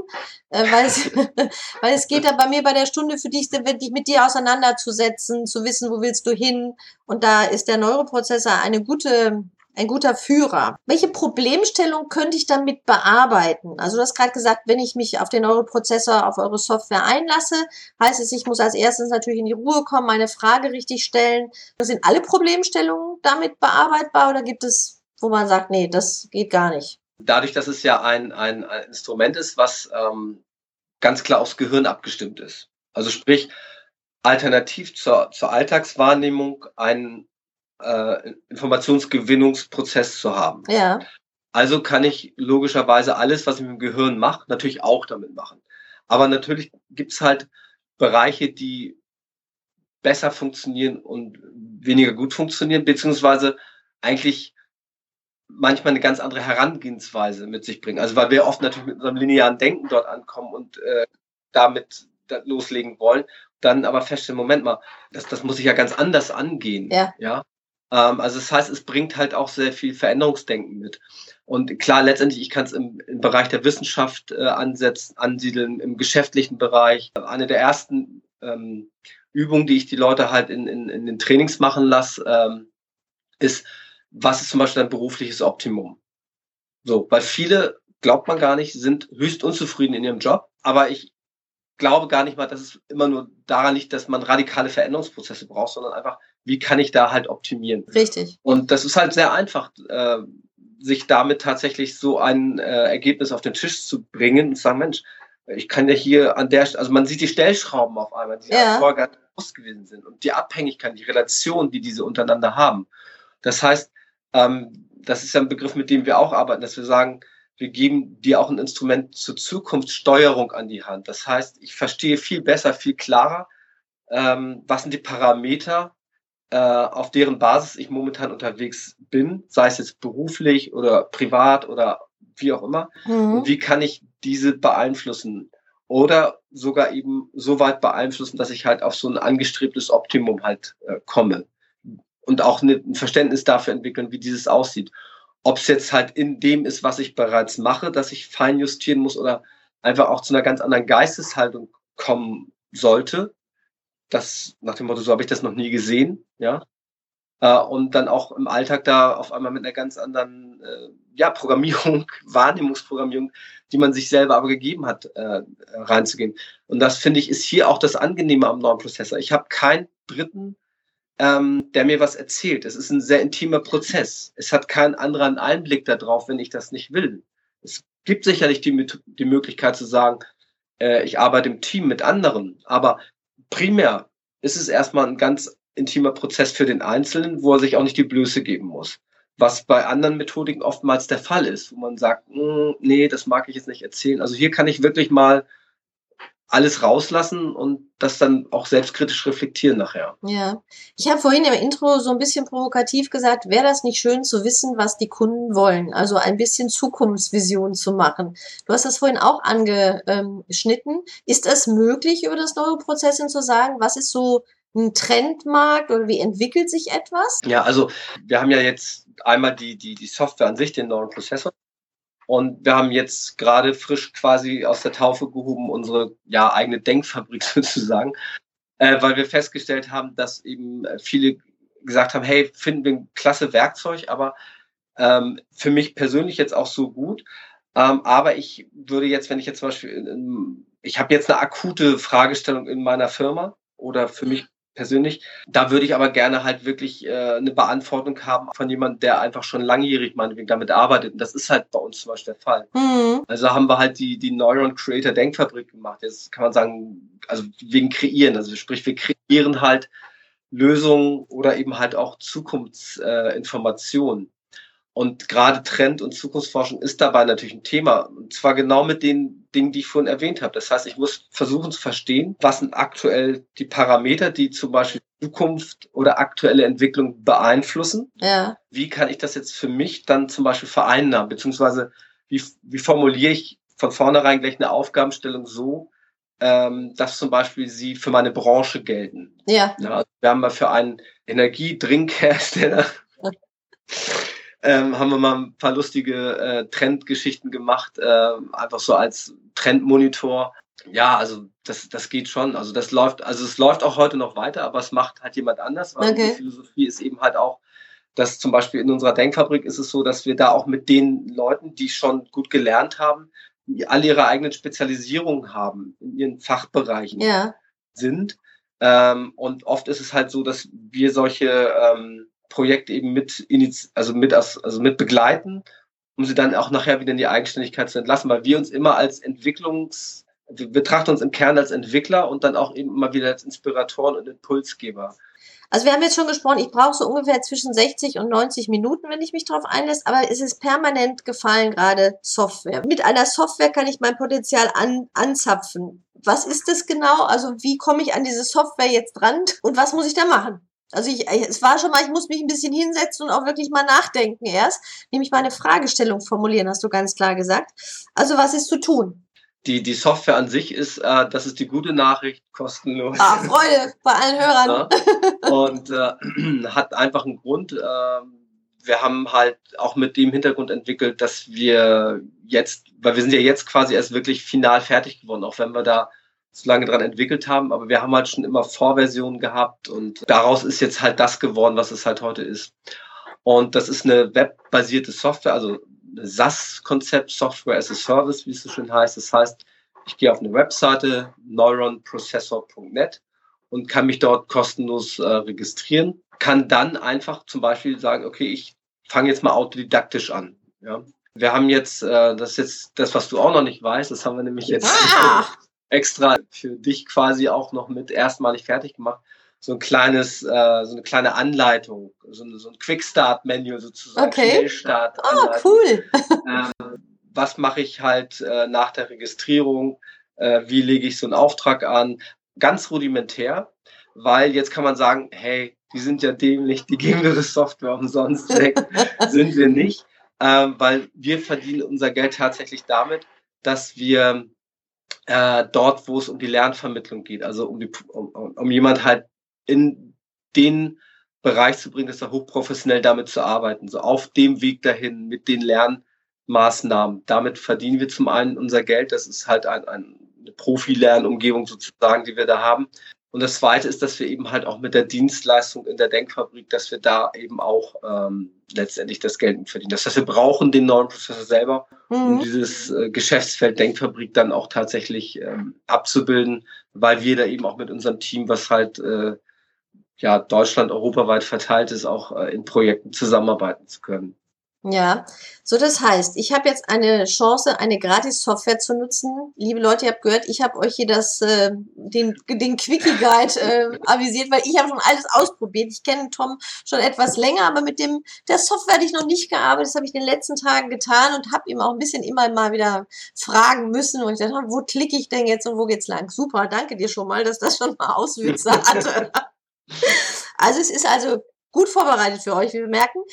S1: äh, weil, es, weil es geht ja bei mir bei der Stunde für dich, dich mit dir auseinanderzusetzen, zu wissen, wo willst du hin. Und da ist der Neuroprozessor eine gute ein guter Führer. Welche Problemstellung könnte ich damit bearbeiten? Also du hast gerade gesagt, wenn ich mich auf den Neuroprozessor, auf eure Software einlasse, heißt es, ich muss als erstes natürlich in die Ruhe kommen, meine Frage richtig stellen. Sind alle Problemstellungen damit bearbeitbar oder gibt es, wo man sagt, nee, das geht gar nicht?
S2: Dadurch, dass es ja ein, ein, ein Instrument ist, was ähm, ganz klar aufs Gehirn abgestimmt ist. Also sprich, alternativ zur, zur Alltagswahrnehmung ein äh, Informationsgewinnungsprozess zu haben.
S1: Ja.
S2: Also kann ich logischerweise alles, was ich mit dem Gehirn mache, natürlich auch damit machen. Aber natürlich gibt's halt Bereiche, die besser funktionieren und weniger gut funktionieren, beziehungsweise eigentlich manchmal eine ganz andere Herangehensweise mit sich bringen. Also weil wir oft natürlich mit unserem linearen Denken dort ankommen und äh, damit loslegen wollen, dann aber feststellen, Moment mal, das, das muss ich ja ganz anders angehen.
S1: Ja.
S2: ja? Ähm, also das heißt, es bringt halt auch sehr viel Veränderungsdenken mit. Und klar, letztendlich, ich kann es im, im, Bereich der Wissenschaft äh, ansetzen, ansiedeln, im geschäftlichen Bereich. Eine der ersten ähm, Übungen, die ich die Leute halt in, in, in den Trainings machen lasse, ähm, ist, was ist zum Beispiel ein berufliches Optimum? So, weil viele, glaubt man gar nicht, sind höchst unzufrieden in ihrem Job. Aber ich glaube gar nicht mal, dass es immer nur daran liegt, dass man radikale Veränderungsprozesse braucht, sondern einfach, wie kann ich da halt optimieren?
S1: Richtig.
S2: Und das ist halt sehr einfach, äh, sich damit tatsächlich so ein äh, Ergebnis auf den Tisch zu bringen und zu sagen, Mensch, ich kann ja hier an der, also man sieht die Stellschrauben auf einmal, die ja vorher nicht bewusst gewesen sind und die Abhängigkeit, die Relation, die diese untereinander haben. Das heißt, ähm, das ist ja ein Begriff, mit dem wir auch arbeiten, dass wir sagen, wir geben dir auch ein Instrument zur Zukunftssteuerung an die Hand. Das heißt, ich verstehe viel besser, viel klarer, ähm, was sind die Parameter, äh, auf deren Basis ich momentan unterwegs bin, sei es jetzt beruflich oder privat oder wie auch immer. Mhm. Und wie kann ich diese beeinflussen? Oder sogar eben so weit beeinflussen, dass ich halt auf so ein angestrebtes Optimum halt äh, komme. Und auch ein Verständnis dafür entwickeln, wie dieses aussieht. Ob es jetzt halt in dem ist, was ich bereits mache, dass ich fein justieren muss oder einfach auch zu einer ganz anderen Geisteshaltung kommen sollte, das nach dem Motto, so habe ich das noch nie gesehen, ja. Äh, und dann auch im Alltag da auf einmal mit einer ganz anderen äh, ja, Programmierung, Wahrnehmungsprogrammierung, die man sich selber aber gegeben hat, äh, reinzugehen. Und das finde ich ist hier auch das Angenehme am neuen Prozessor. Ich habe keinen Dritten, ähm, der mir was erzählt. Es ist ein sehr intimer Prozess. Es hat keinen anderen Einblick darauf, wenn ich das nicht will. Es gibt sicherlich die, die Möglichkeit zu sagen, äh, ich arbeite im Team mit anderen, aber primär ist es erstmal ein ganz intimer Prozess für den Einzelnen, wo er sich auch nicht die Blöße geben muss. Was bei anderen Methodiken oftmals der Fall ist, wo man sagt, hm, nee, das mag ich jetzt nicht erzählen. Also hier kann ich wirklich mal alles rauslassen und das dann auch selbstkritisch reflektieren nachher.
S1: Ja, ich habe vorhin im Intro so ein bisschen provokativ gesagt, wäre das nicht schön zu wissen, was die Kunden wollen, also ein bisschen Zukunftsvision zu machen. Du hast das vorhin auch angeschnitten. Ist es möglich, über das neue Prozessing zu sagen, was ist so ein Trendmarkt oder wie entwickelt sich etwas?
S2: Ja, also wir haben ja jetzt einmal die, die, die Software an sich, den neuen Prozessor. Und wir haben jetzt gerade frisch quasi aus der Taufe gehoben unsere ja, eigene Denkfabrik sozusagen, äh, weil wir festgestellt haben, dass eben viele gesagt haben, hey, finden wir ein klasse Werkzeug, aber ähm, für mich persönlich jetzt auch so gut. Ähm, aber ich würde jetzt, wenn ich jetzt zum Beispiel, in, in, ich habe jetzt eine akute Fragestellung in meiner Firma oder für mich persönlich. Da würde ich aber gerne halt wirklich äh, eine Beantwortung haben von jemandem, der einfach schon langjährig meinetwegen damit arbeitet. Und das ist halt bei uns zum Beispiel der Fall. Mhm. Also haben wir halt die, die Neuron Creator Denkfabrik gemacht. Jetzt kann man sagen, also wegen Kreieren. Also sprich, wir kreieren halt Lösungen oder eben halt auch Zukunftsinformationen. Äh, und gerade Trend- und Zukunftsforschung ist dabei natürlich ein Thema. Und zwar genau mit den Dingen, die ich vorhin erwähnt habe. Das heißt, ich muss versuchen zu verstehen, was sind aktuell die Parameter, die zum Beispiel Zukunft oder aktuelle Entwicklung beeinflussen. Ja. Wie kann ich das jetzt für mich dann zum Beispiel vereinnahmen? Beziehungsweise wie, wie formuliere ich von vornherein gleich eine Aufgabenstellung so, ähm, dass zum Beispiel sie für meine Branche gelten. Ja. ja also wir haben mal für einen Energiedrinkhersteller ähm, haben wir mal ein paar lustige äh, Trendgeschichten gemacht, äh, einfach so als Trendmonitor. Ja, also das, das geht schon. Also das läuft, also es läuft auch heute noch weiter, aber es macht halt jemand anders, weil okay. die Philosophie ist eben halt auch, dass zum Beispiel in unserer Denkfabrik ist es so, dass wir da auch mit den Leuten, die schon gut gelernt haben, die alle ihre eigenen Spezialisierungen haben in ihren Fachbereichen ja. sind. Ähm, und oft ist es halt so, dass wir solche ähm, Projekt eben mit, also mit, also mit begleiten, um sie dann auch nachher wieder in die Eigenständigkeit zu entlassen, weil wir uns immer als Entwicklungs, wir betrachten uns im Kern als Entwickler und dann auch eben immer wieder als Inspiratoren und Impulsgeber.
S1: Also wir haben jetzt schon gesprochen, ich brauche so ungefähr zwischen 60 und 90 Minuten, wenn ich mich darauf einlässt, aber es ist permanent gefallen gerade Software. Mit einer Software kann ich mein Potenzial an, anzapfen. Was ist das genau? Also wie komme ich an diese Software jetzt dran und was muss ich da machen? Also ich, es war schon mal, ich muss mich ein bisschen hinsetzen und auch wirklich mal nachdenken erst, nämlich meine Fragestellung formulieren, hast du ganz klar gesagt. Also was ist zu tun?
S2: Die, die Software an sich ist, äh, das ist die gute Nachricht, kostenlos.
S1: Ah, Freude bei allen Hörern.
S2: Ja. Und äh, hat einfach einen Grund. Äh, wir haben halt auch mit dem Hintergrund entwickelt, dass wir jetzt, weil wir sind ja jetzt quasi erst wirklich final fertig geworden, auch wenn wir da so lange dran entwickelt haben, aber wir haben halt schon immer Vorversionen gehabt und daraus ist jetzt halt das geworden, was es halt heute ist. Und das ist eine webbasierte Software, also SAS-Konzept, Software as a Service, wie es so schön heißt. Das heißt, ich gehe auf eine Webseite, neuronprocessor.net und kann mich dort kostenlos äh, registrieren, kann dann einfach zum Beispiel sagen, okay, ich fange jetzt mal autodidaktisch an. Ja. Wir haben jetzt, äh, das ist jetzt das, was du auch noch nicht weißt, das haben wir nämlich jetzt ah! Extra für dich quasi auch noch mit erstmalig fertig gemacht. So ein kleines, äh, so eine kleine Anleitung, so, eine, so ein Quick-Start-Menü sozusagen,
S1: okay. Schnellstart. Oh, cool.
S2: ähm, was mache ich halt äh, nach der Registrierung? Äh, wie lege ich so einen Auftrag an? Ganz rudimentär, weil jetzt kann man sagen, hey, die sind ja dämlich, die geben ihre Software umsonst weg. sind wir nicht, ähm, weil wir verdienen unser Geld tatsächlich damit, dass wir äh, dort, wo es um die Lernvermittlung geht, also um, die, um, um jemand halt in den Bereich zu bringen, dass er hochprofessionell damit zu arbeiten, so auf dem Weg dahin mit den Lernmaßnahmen. Damit verdienen wir zum einen unser Geld, das ist halt ein, ein, eine Profi-Lernumgebung sozusagen, die wir da haben. Und das Zweite ist, dass wir eben halt auch mit der Dienstleistung in der Denkfabrik, dass wir da eben auch ähm, letztendlich das Geld verdienen. Das heißt, wir brauchen den neuen Prozessor selber, um mhm. dieses äh, Geschäftsfeld Denkfabrik dann auch tatsächlich ähm, abzubilden, weil wir da eben auch mit unserem Team, was halt äh, ja Deutschland europaweit verteilt ist, auch äh, in Projekten zusammenarbeiten zu können.
S1: Ja, so das heißt, ich habe jetzt eine Chance, eine Gratis-Software zu nutzen. Liebe Leute, ihr habt gehört, ich habe euch hier das, äh, den, den Quickie-Guide äh, avisiert, weil ich habe schon alles ausprobiert. Ich kenne Tom schon etwas länger, aber mit dem der Software hatte ich noch nicht gearbeitet. Das habe ich in den letzten Tagen getan und habe ihm auch ein bisschen immer mal wieder fragen müssen. Und ich dachte, wo klicke ich denn jetzt und wo geht's lang? Super, danke dir schon mal, dass das schon mal Auswüchse hatte. also es ist also gut vorbereitet für euch, wie wir merken.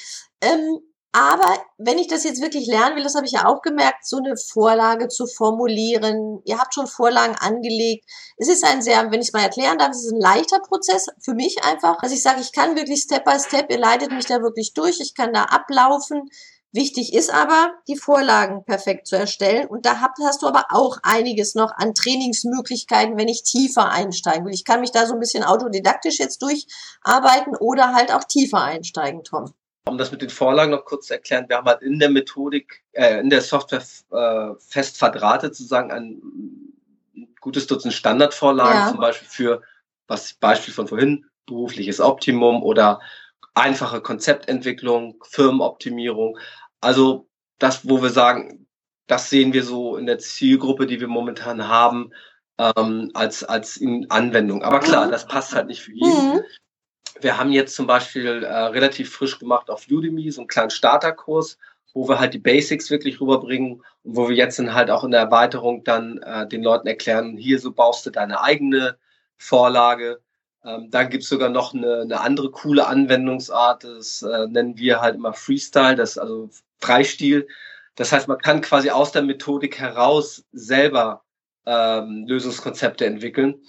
S1: Ähm, aber wenn ich das jetzt wirklich lernen will, das habe ich ja auch gemerkt, so eine Vorlage zu formulieren. Ihr habt schon Vorlagen angelegt. Es ist ein sehr, wenn ich es mal erklären darf, es ist ein leichter Prozess für mich einfach. Also ich sage, ich kann wirklich Step by Step, ihr leitet mich da wirklich durch, ich kann da ablaufen. Wichtig ist aber, die Vorlagen perfekt zu erstellen. Und da hast du aber auch einiges noch an Trainingsmöglichkeiten, wenn ich tiefer einsteigen will. Ich kann mich da so ein bisschen autodidaktisch jetzt durcharbeiten oder halt auch tiefer einsteigen, Tom.
S2: Um das mit den Vorlagen noch kurz zu erklären, wir haben halt in der Methodik, äh, in der Software äh, fest verdrahtet sozusagen ein, gutes Dutzend Standardvorlagen, ja. zum Beispiel für, was Beispiel von vorhin, berufliches Optimum oder einfache Konzeptentwicklung, Firmenoptimierung. Also das, wo wir sagen, das sehen wir so in der Zielgruppe, die wir momentan haben, ähm, als, als in Anwendung. Aber klar, mhm. das passt halt nicht für jeden. Mhm. Wir haben jetzt zum Beispiel äh, relativ frisch gemacht auf Udemy so einen kleinen Starterkurs, wo wir halt die Basics wirklich rüberbringen und wo wir jetzt dann halt auch in der Erweiterung dann äh, den Leuten erklären, hier so baust du deine eigene Vorlage. Ähm, dann gibt's sogar noch eine, eine andere coole Anwendungsart, das äh, nennen wir halt immer Freestyle, das also Freistil. Das heißt, man kann quasi aus der Methodik heraus selber ähm, Lösungskonzepte entwickeln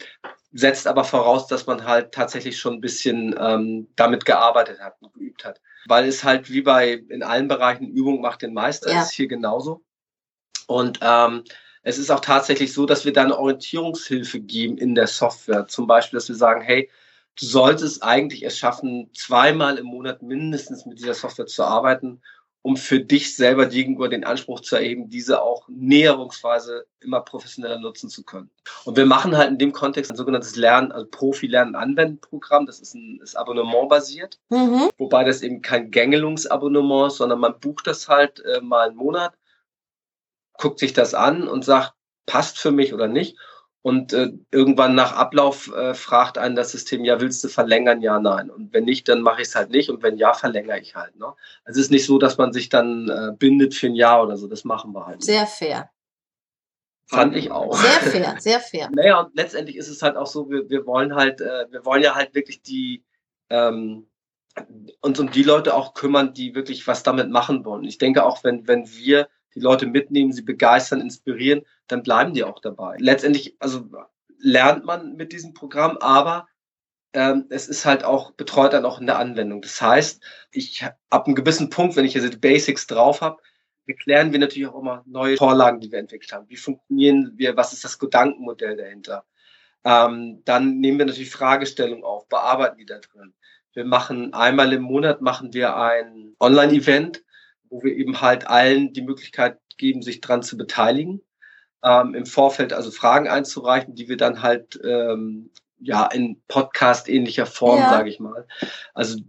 S2: setzt aber voraus, dass man halt tatsächlich schon ein bisschen ähm, damit gearbeitet hat und geübt hat. Weil es halt wie bei in allen Bereichen Übung macht den Meister, ja. ist hier genauso. Und ähm, es ist auch tatsächlich so, dass wir da eine Orientierungshilfe geben in der Software. Zum Beispiel, dass wir sagen, hey, du solltest eigentlich es schaffen, zweimal im Monat mindestens mit dieser Software zu arbeiten um für dich selber gegenüber den Anspruch zu erheben, diese auch näherungsweise immer professioneller nutzen zu können. Und wir machen halt in dem Kontext ein sogenanntes Lernen, also Profi-Lernen-Anwenden-Programm. Das ist ein ist Abonnement-basiert, mhm. wobei das eben kein Gängelungsabonnement ist, sondern man bucht das halt äh, mal einen Monat, guckt sich das an und sagt, passt für mich oder nicht und äh, irgendwann nach Ablauf äh, fragt einen das System, ja, willst du verlängern? Ja, nein. Und wenn nicht, dann mache ich es halt nicht. Und wenn ja, verlängere ich halt. Ne? Also es ist nicht so, dass man sich dann äh, bindet für ein Jahr oder so. Das machen wir halt. Nicht.
S1: Sehr fair.
S2: Fand ich auch.
S1: Sehr fair, sehr fair.
S2: naja, und letztendlich ist es halt auch so, wir, wir wollen halt, äh, wir wollen ja halt wirklich die ähm, uns um die Leute auch kümmern, die wirklich was damit machen wollen. Ich denke auch, wenn, wenn wir die Leute mitnehmen, sie begeistern, inspirieren, dann bleiben die auch dabei. Letztendlich, also lernt man mit diesem Programm, aber ähm, es ist halt auch betreut dann auch in der Anwendung. Das heißt, ich ab einem gewissen Punkt, wenn ich jetzt die Basics drauf habe, erklären wir natürlich auch immer neue Vorlagen, die wir entwickelt haben. Wie funktionieren wir? Was ist das Gedankenmodell dahinter? Ähm, dann nehmen wir natürlich Fragestellungen auf, bearbeiten die da drin. Wir machen einmal im Monat machen wir ein Online-Event, wo wir eben halt allen die Möglichkeit geben, sich dran zu beteiligen, ähm, im Vorfeld also Fragen einzureichen, die wir dann halt ähm, ja in Podcast-ähnlicher Form, ja. sage ich mal, also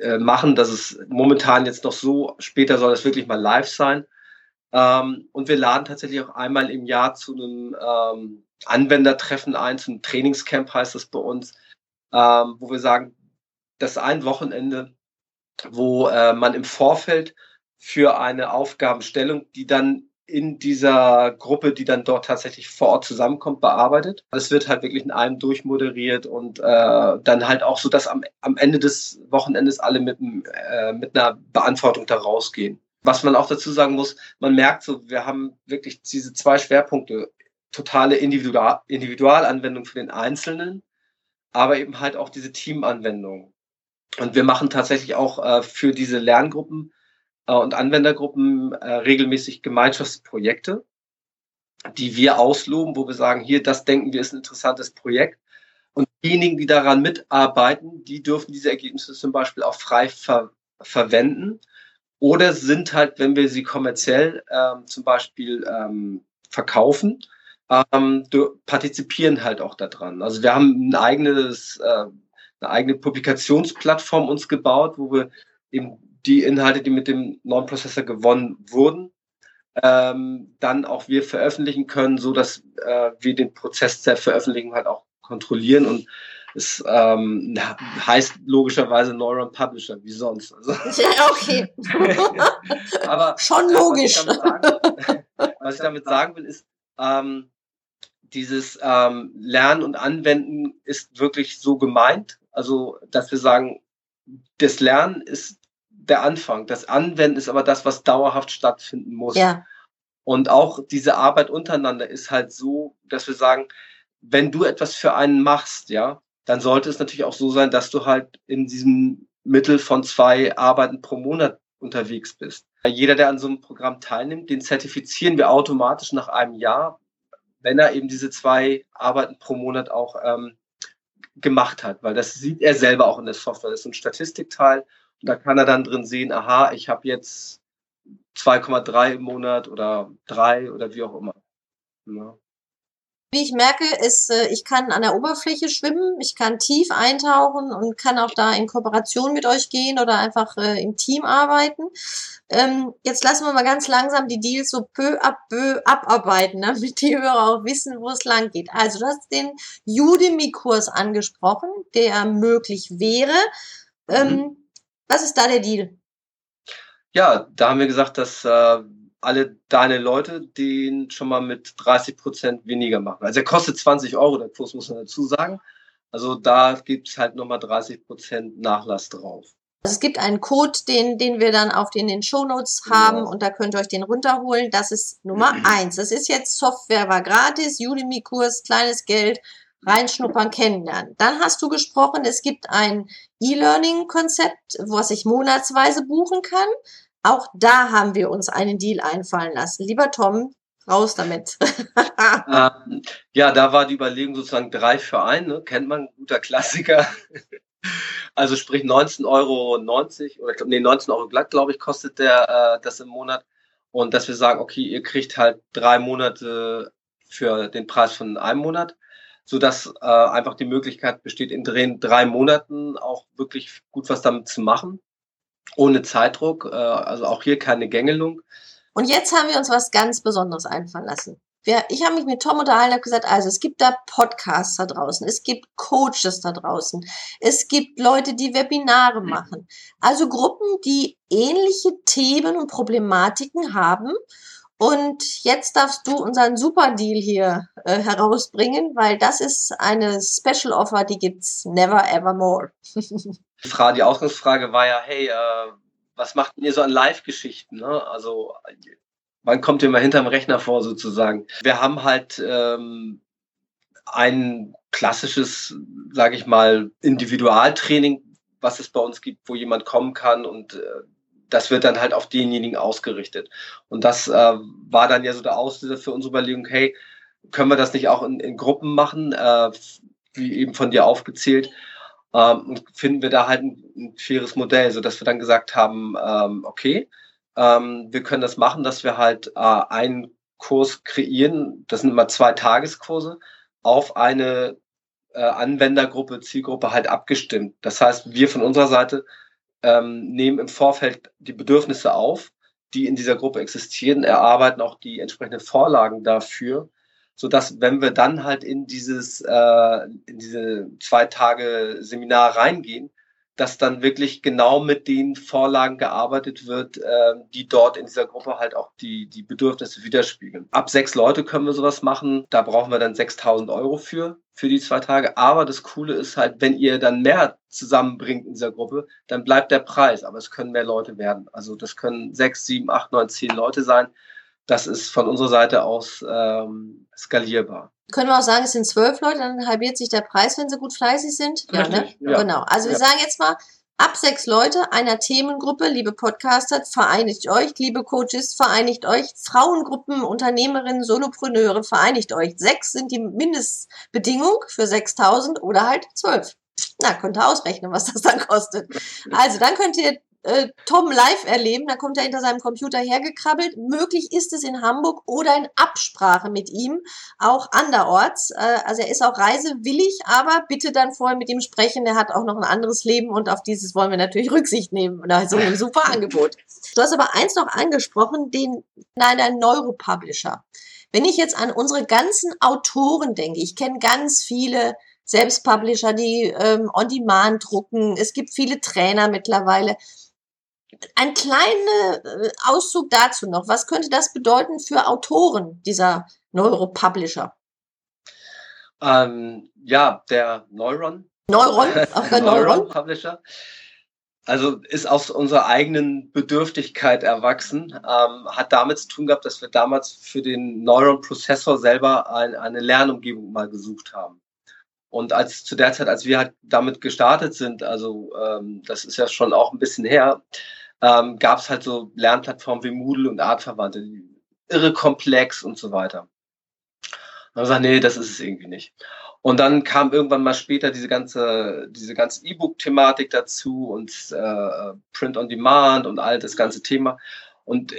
S2: äh, machen. Das ist momentan jetzt noch so, später soll das wirklich mal live sein. Ähm, und wir laden tatsächlich auch einmal im Jahr zu einem ähm, Anwendertreffen ein, zum Trainingscamp heißt das bei uns, ähm, wo wir sagen, das ist ein Wochenende, wo äh, man im Vorfeld für eine Aufgabenstellung, die dann in dieser Gruppe, die dann dort tatsächlich vor Ort zusammenkommt, bearbeitet. Es wird halt wirklich in einem durchmoderiert und äh, dann halt auch so, dass am, am Ende des Wochenendes alle mit, äh, mit einer Beantwortung da rausgehen. Was man auch dazu sagen muss, man merkt so, wir haben wirklich diese zwei Schwerpunkte. Totale Individual Individualanwendung für den Einzelnen, aber eben halt auch diese Teamanwendung. Und wir machen tatsächlich auch äh, für diese Lerngruppen und Anwendergruppen äh, regelmäßig Gemeinschaftsprojekte, die wir ausloben, wo wir sagen, hier, das denken wir ist ein interessantes Projekt. Und diejenigen, die daran mitarbeiten, die dürfen diese Ergebnisse zum Beispiel auch frei ver verwenden oder sind halt, wenn wir sie kommerziell ähm, zum Beispiel ähm, verkaufen, ähm, partizipieren halt auch daran. Also wir haben ein eigenes, äh, eine eigene Publikationsplattform uns gebaut, wo wir eben die Inhalte, die mit dem neuen Prozessor gewonnen wurden, ähm, dann auch wir veröffentlichen können, so dass äh, wir den Prozess der Veröffentlichung halt auch kontrollieren und es ähm, heißt logischerweise Neuron Publisher, wie sonst. Also,
S1: ja, okay.
S2: aber
S1: schon logisch.
S2: Was ich, sagen, was ich damit sagen will, ist, ähm, dieses ähm, Lernen und Anwenden ist wirklich so gemeint. Also, dass wir sagen, das Lernen ist der Anfang. Das Anwenden ist aber das, was dauerhaft stattfinden muss.
S1: Ja.
S2: Und auch diese Arbeit untereinander ist halt so, dass wir sagen, wenn du etwas für einen machst, ja, dann sollte es natürlich auch so sein, dass du halt in diesem Mittel von zwei Arbeiten pro Monat unterwegs bist. Jeder, der an so einem Programm teilnimmt, den zertifizieren wir automatisch nach einem Jahr, wenn er eben diese zwei Arbeiten pro Monat auch ähm, gemacht hat, weil das sieht er selber auch in der Software. Das ist ein Statistikteil da kann er dann drin sehen, aha, ich habe jetzt 2,3 im Monat oder drei oder wie auch immer. Ja.
S1: Wie ich merke, ist, äh, ich kann an der Oberfläche schwimmen, ich kann tief eintauchen und kann auch da in Kooperation mit euch gehen oder einfach äh, im Team arbeiten. Ähm, jetzt lassen wir mal ganz langsam die Deals so peu à peu abarbeiten, damit die Hörer auch wissen, wo es lang geht. Also du hast den Udemy-Kurs angesprochen, der möglich wäre. Ähm, mhm. Was ist da der Deal?
S2: Ja, da haben wir gesagt, dass äh, alle deine Leute den schon mal mit 30 Prozent weniger machen. Also er kostet 20 Euro, der Kurs muss man dazu sagen. Also da gibt es halt nochmal 30 Prozent Nachlass drauf.
S1: Also es gibt einen Code, den, den wir dann auf den, den Shownotes genau. haben genau. und da könnt ihr euch den runterholen. Das ist Nummer mhm. eins. Das ist jetzt Software, war gratis, Udemy-Kurs, kleines Geld, reinschnuppern, kennenlernen. Dann hast du gesprochen, es gibt ein E-Learning-Konzept, was ich monatsweise buchen kann. Auch da haben wir uns einen Deal einfallen lassen. Lieber Tom, raus damit.
S2: ähm, ja, da war die Überlegung sozusagen drei für einen, ne? kennt man, guter Klassiker. also sprich 19,90 Euro oder nee, 19 Euro glatt, glaube ich, kostet der äh, das im Monat. Und dass wir sagen, okay, ihr kriegt halt drei Monate für den Preis von einem Monat, sodass äh, einfach die Möglichkeit besteht, in drei Monaten auch wirklich gut was damit zu machen ohne Zeitdruck, äh, also auch hier keine Gängelung.
S1: Und jetzt haben wir uns was ganz Besonderes einfallen lassen. Wir, ich habe mich mit Tom unterhalten und gesagt, also es gibt da Podcasts da draußen, es gibt Coaches da draußen, es gibt Leute, die Webinare mhm. machen. Also Gruppen, die ähnliche Themen und Problematiken haben. Und jetzt darfst du unseren Super Deal hier äh, herausbringen, weil das ist eine Special Offer, die gibt's never ever more.
S2: Die, Frage, die Ausgangsfrage war ja, hey, äh, was macht ihr so an Live-Geschichten? Ne? Also wann kommt ihr mal hinterm Rechner vor sozusagen? Wir haben halt ähm, ein klassisches, sage ich mal, Individualtraining, was es bei uns gibt, wo jemand kommen kann und äh, das wird dann halt auf denjenigen ausgerichtet. Und das äh, war dann ja so der Auslöser für unsere Überlegung, hey, können wir das nicht auch in, in Gruppen machen, äh, wie eben von dir aufgezählt? ähm, finden wir da halt ein, ein faires Modell, so dass wir dann gesagt haben, ähm, okay, ähm, wir können das machen, dass wir halt äh, einen Kurs kreieren, das sind immer zwei Tageskurse, auf eine äh, Anwendergruppe, Zielgruppe halt abgestimmt. Das heißt, wir von unserer Seite ähm, nehmen im Vorfeld die Bedürfnisse auf, die in dieser Gruppe existieren, erarbeiten auch die entsprechenden Vorlagen dafür so dass wenn wir dann halt in dieses äh, in diese zwei Tage Seminar reingehen, dass dann wirklich genau mit den Vorlagen gearbeitet wird, äh, die dort in dieser Gruppe halt auch die, die Bedürfnisse widerspiegeln. Ab sechs Leute können wir sowas machen. Da brauchen wir dann 6000 Euro für, für die zwei Tage. Aber das Coole ist halt, wenn ihr dann mehr zusammenbringt in dieser Gruppe, dann bleibt der Preis. Aber es können mehr Leute werden. Also das können sechs, sieben, acht, neun, zehn Leute sein das ist von unserer Seite aus ähm, skalierbar.
S1: Können wir auch sagen, es sind zwölf Leute, dann halbiert sich der Preis, wenn sie gut fleißig sind?
S2: Ja, ne? Ja.
S1: Genau. Also wir ja. sagen jetzt mal, Ab sechs Leute einer Themengruppe, liebe Podcaster, vereinigt euch, liebe Coaches, vereinigt euch, Frauengruppen, Unternehmerinnen, Solopreneure, vereinigt euch. Sechs sind die Mindestbedingung für 6000 oder halt zwölf. Na, könnt ihr ausrechnen, was das dann kostet. Also, dann könnt ihr äh, Tom live erleben. Da kommt er hinter seinem Computer hergekrabbelt. Möglich ist es in Hamburg oder in Absprache mit ihm, auch anderorts. Äh, also er ist auch reisewillig, aber bitte dann vorher mit ihm sprechen. Er hat auch noch ein anderes Leben und auf dieses wollen wir natürlich Rücksicht nehmen. Da so ein super Angebot. Du hast aber eins noch angesprochen, den, nein, ein Neuropublisher. Wenn ich jetzt an unsere ganzen Autoren denke, ich kenne ganz viele Selbstpublisher, die ähm, on demand drucken. Es gibt viele Trainer mittlerweile. Ein kleiner äh, Auszug dazu noch. Was könnte das bedeuten für Autoren dieser Neuropublisher?
S2: Ähm, ja, der Neuron.
S1: Neuron,
S2: auch der Neuron. Neuron Publisher. Also ist aus unserer eigenen Bedürftigkeit erwachsen, ähm, hat damit zu tun gehabt, dass wir damals für den Neuron-Prozessor selber ein, eine Lernumgebung mal gesucht haben. Und als zu der Zeit, als wir halt damit gestartet sind, also ähm, das ist ja schon auch ein bisschen her, ähm, gab es halt so Lernplattformen wie Moodle und Artverwandte, irre komplex und so weiter. Und dann gesagt, nee, das ist es irgendwie nicht. Und dann kam irgendwann mal später diese ganze, diese ganze E-Book-Thematik dazu und äh, Print on Demand und all das ganze Thema. Und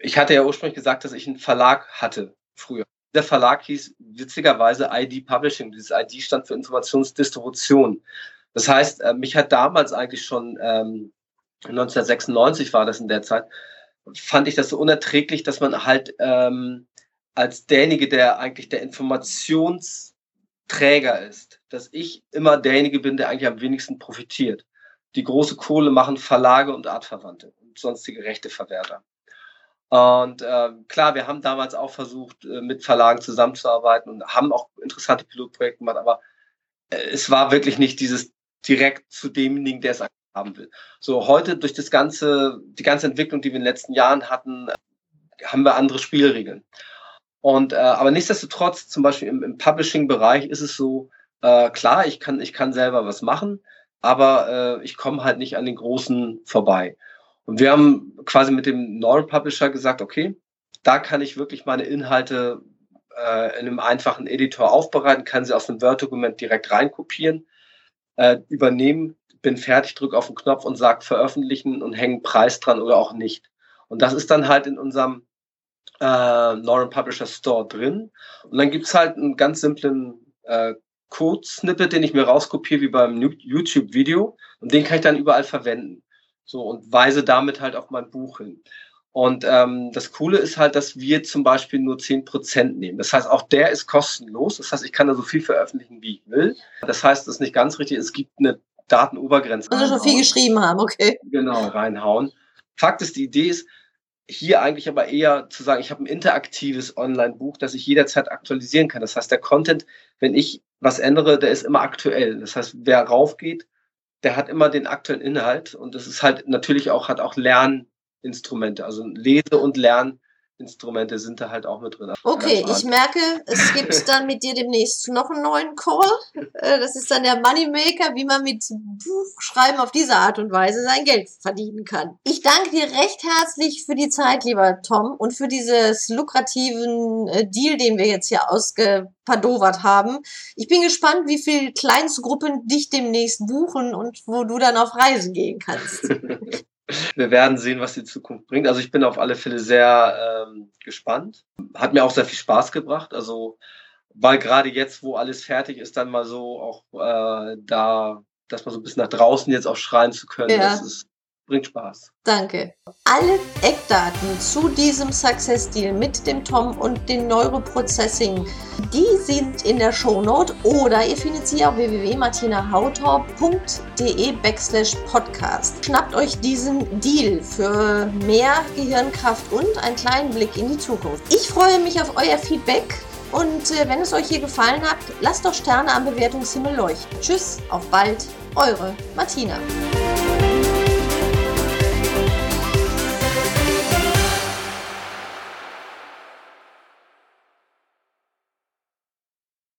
S2: ich hatte ja ursprünglich gesagt, dass ich einen Verlag hatte früher. Der Verlag hieß witzigerweise ID Publishing. Dieses ID stand für Informationsdistribution. Das heißt, äh, mich hat damals eigentlich schon ähm, 1996 war das in der Zeit, fand ich das so unerträglich, dass man halt ähm, als derjenige, der eigentlich der Informationsträger ist, dass ich immer derjenige bin, der eigentlich am wenigsten profitiert. Die große Kohle machen Verlage und Artverwandte und sonstige Rechteverwerter. Und äh, klar, wir haben damals auch versucht, äh, mit Verlagen zusammenzuarbeiten und haben auch interessante Pilotprojekte gemacht, aber äh, es war wirklich nicht dieses direkt zu demjenigen, der es haben will. So heute durch das ganze, die ganze Entwicklung, die wir in den letzten Jahren hatten, haben wir andere Spielregeln. Und äh, aber nichtsdestotrotz, zum Beispiel im, im Publishing-Bereich ist es so, äh, klar, ich kann, ich kann selber was machen, aber äh, ich komme halt nicht an den Großen vorbei. Und wir haben quasi mit dem neuen Publisher gesagt, okay, da kann ich wirklich meine Inhalte äh, in einem einfachen Editor aufbereiten, kann sie aus einem Word-Dokument direkt reinkopieren, äh, übernehmen, bin fertig, drücke auf den Knopf und sage veröffentlichen und hänge einen Preis dran oder auch nicht. Und das ist dann halt in unserem äh, Northern Publisher Store drin. Und dann gibt's halt einen ganz simplen äh, Code-Snippet, den ich mir rauskopiere, wie beim YouTube-Video. Und den kann ich dann überall verwenden. So, und weise damit halt auf mein Buch hin. Und ähm, das Coole ist halt, dass wir zum Beispiel nur zehn Prozent nehmen. Das heißt, auch der ist kostenlos. Das heißt, ich kann da so viel veröffentlichen, wie ich will. Das heißt, das ist nicht ganz richtig. Es gibt eine Datenobergrenze.
S1: Also schon viel geschrieben haben, okay.
S2: Genau, reinhauen. Fakt ist, die Idee ist, hier eigentlich aber eher zu sagen, ich habe ein interaktives Online-Buch, das ich jederzeit aktualisieren kann. Das heißt, der Content, wenn ich was ändere, der ist immer aktuell. Das heißt, wer raufgeht, der hat immer den aktuellen Inhalt und das ist halt natürlich auch, hat auch Lerninstrumente, also Lese- und Lern- Instrumente sind da halt auch mit drin.
S1: Okay, ich merke, es gibt dann mit dir demnächst noch einen neuen Call. Äh, das ist dann der Moneymaker, wie man mit Buchschreiben auf diese Art und Weise sein Geld verdienen kann. Ich danke dir recht herzlich für die Zeit, lieber Tom, und für dieses lukrativen äh, Deal, den wir jetzt hier ausgepadovert haben. Ich bin gespannt, wie viele Kleinstgruppen dich demnächst buchen und wo du dann auf Reisen gehen kannst.
S2: Wir werden sehen, was die Zukunft bringt. Also ich bin auf alle Fälle sehr ähm, gespannt. Hat mir auch sehr viel Spaß gebracht. Also weil gerade jetzt, wo alles fertig ist, dann mal so auch äh, da, dass man so ein bisschen nach draußen jetzt auch schreien zu können, ja. das ist bringt Spaß.
S1: Danke. Alle Eckdaten zu diesem Success Deal mit dem Tom und dem Neuroprocessing, die sind in der Shownote oder ihr findet sie auf www.martinahautor.de backslash podcast. Schnappt euch diesen Deal für mehr Gehirnkraft und einen kleinen Blick in die Zukunft. Ich freue mich auf euer Feedback. Und äh, wenn es euch hier gefallen hat, lasst doch Sterne am Bewertungshimmel leuchten. Tschüss, auf bald, eure Martina.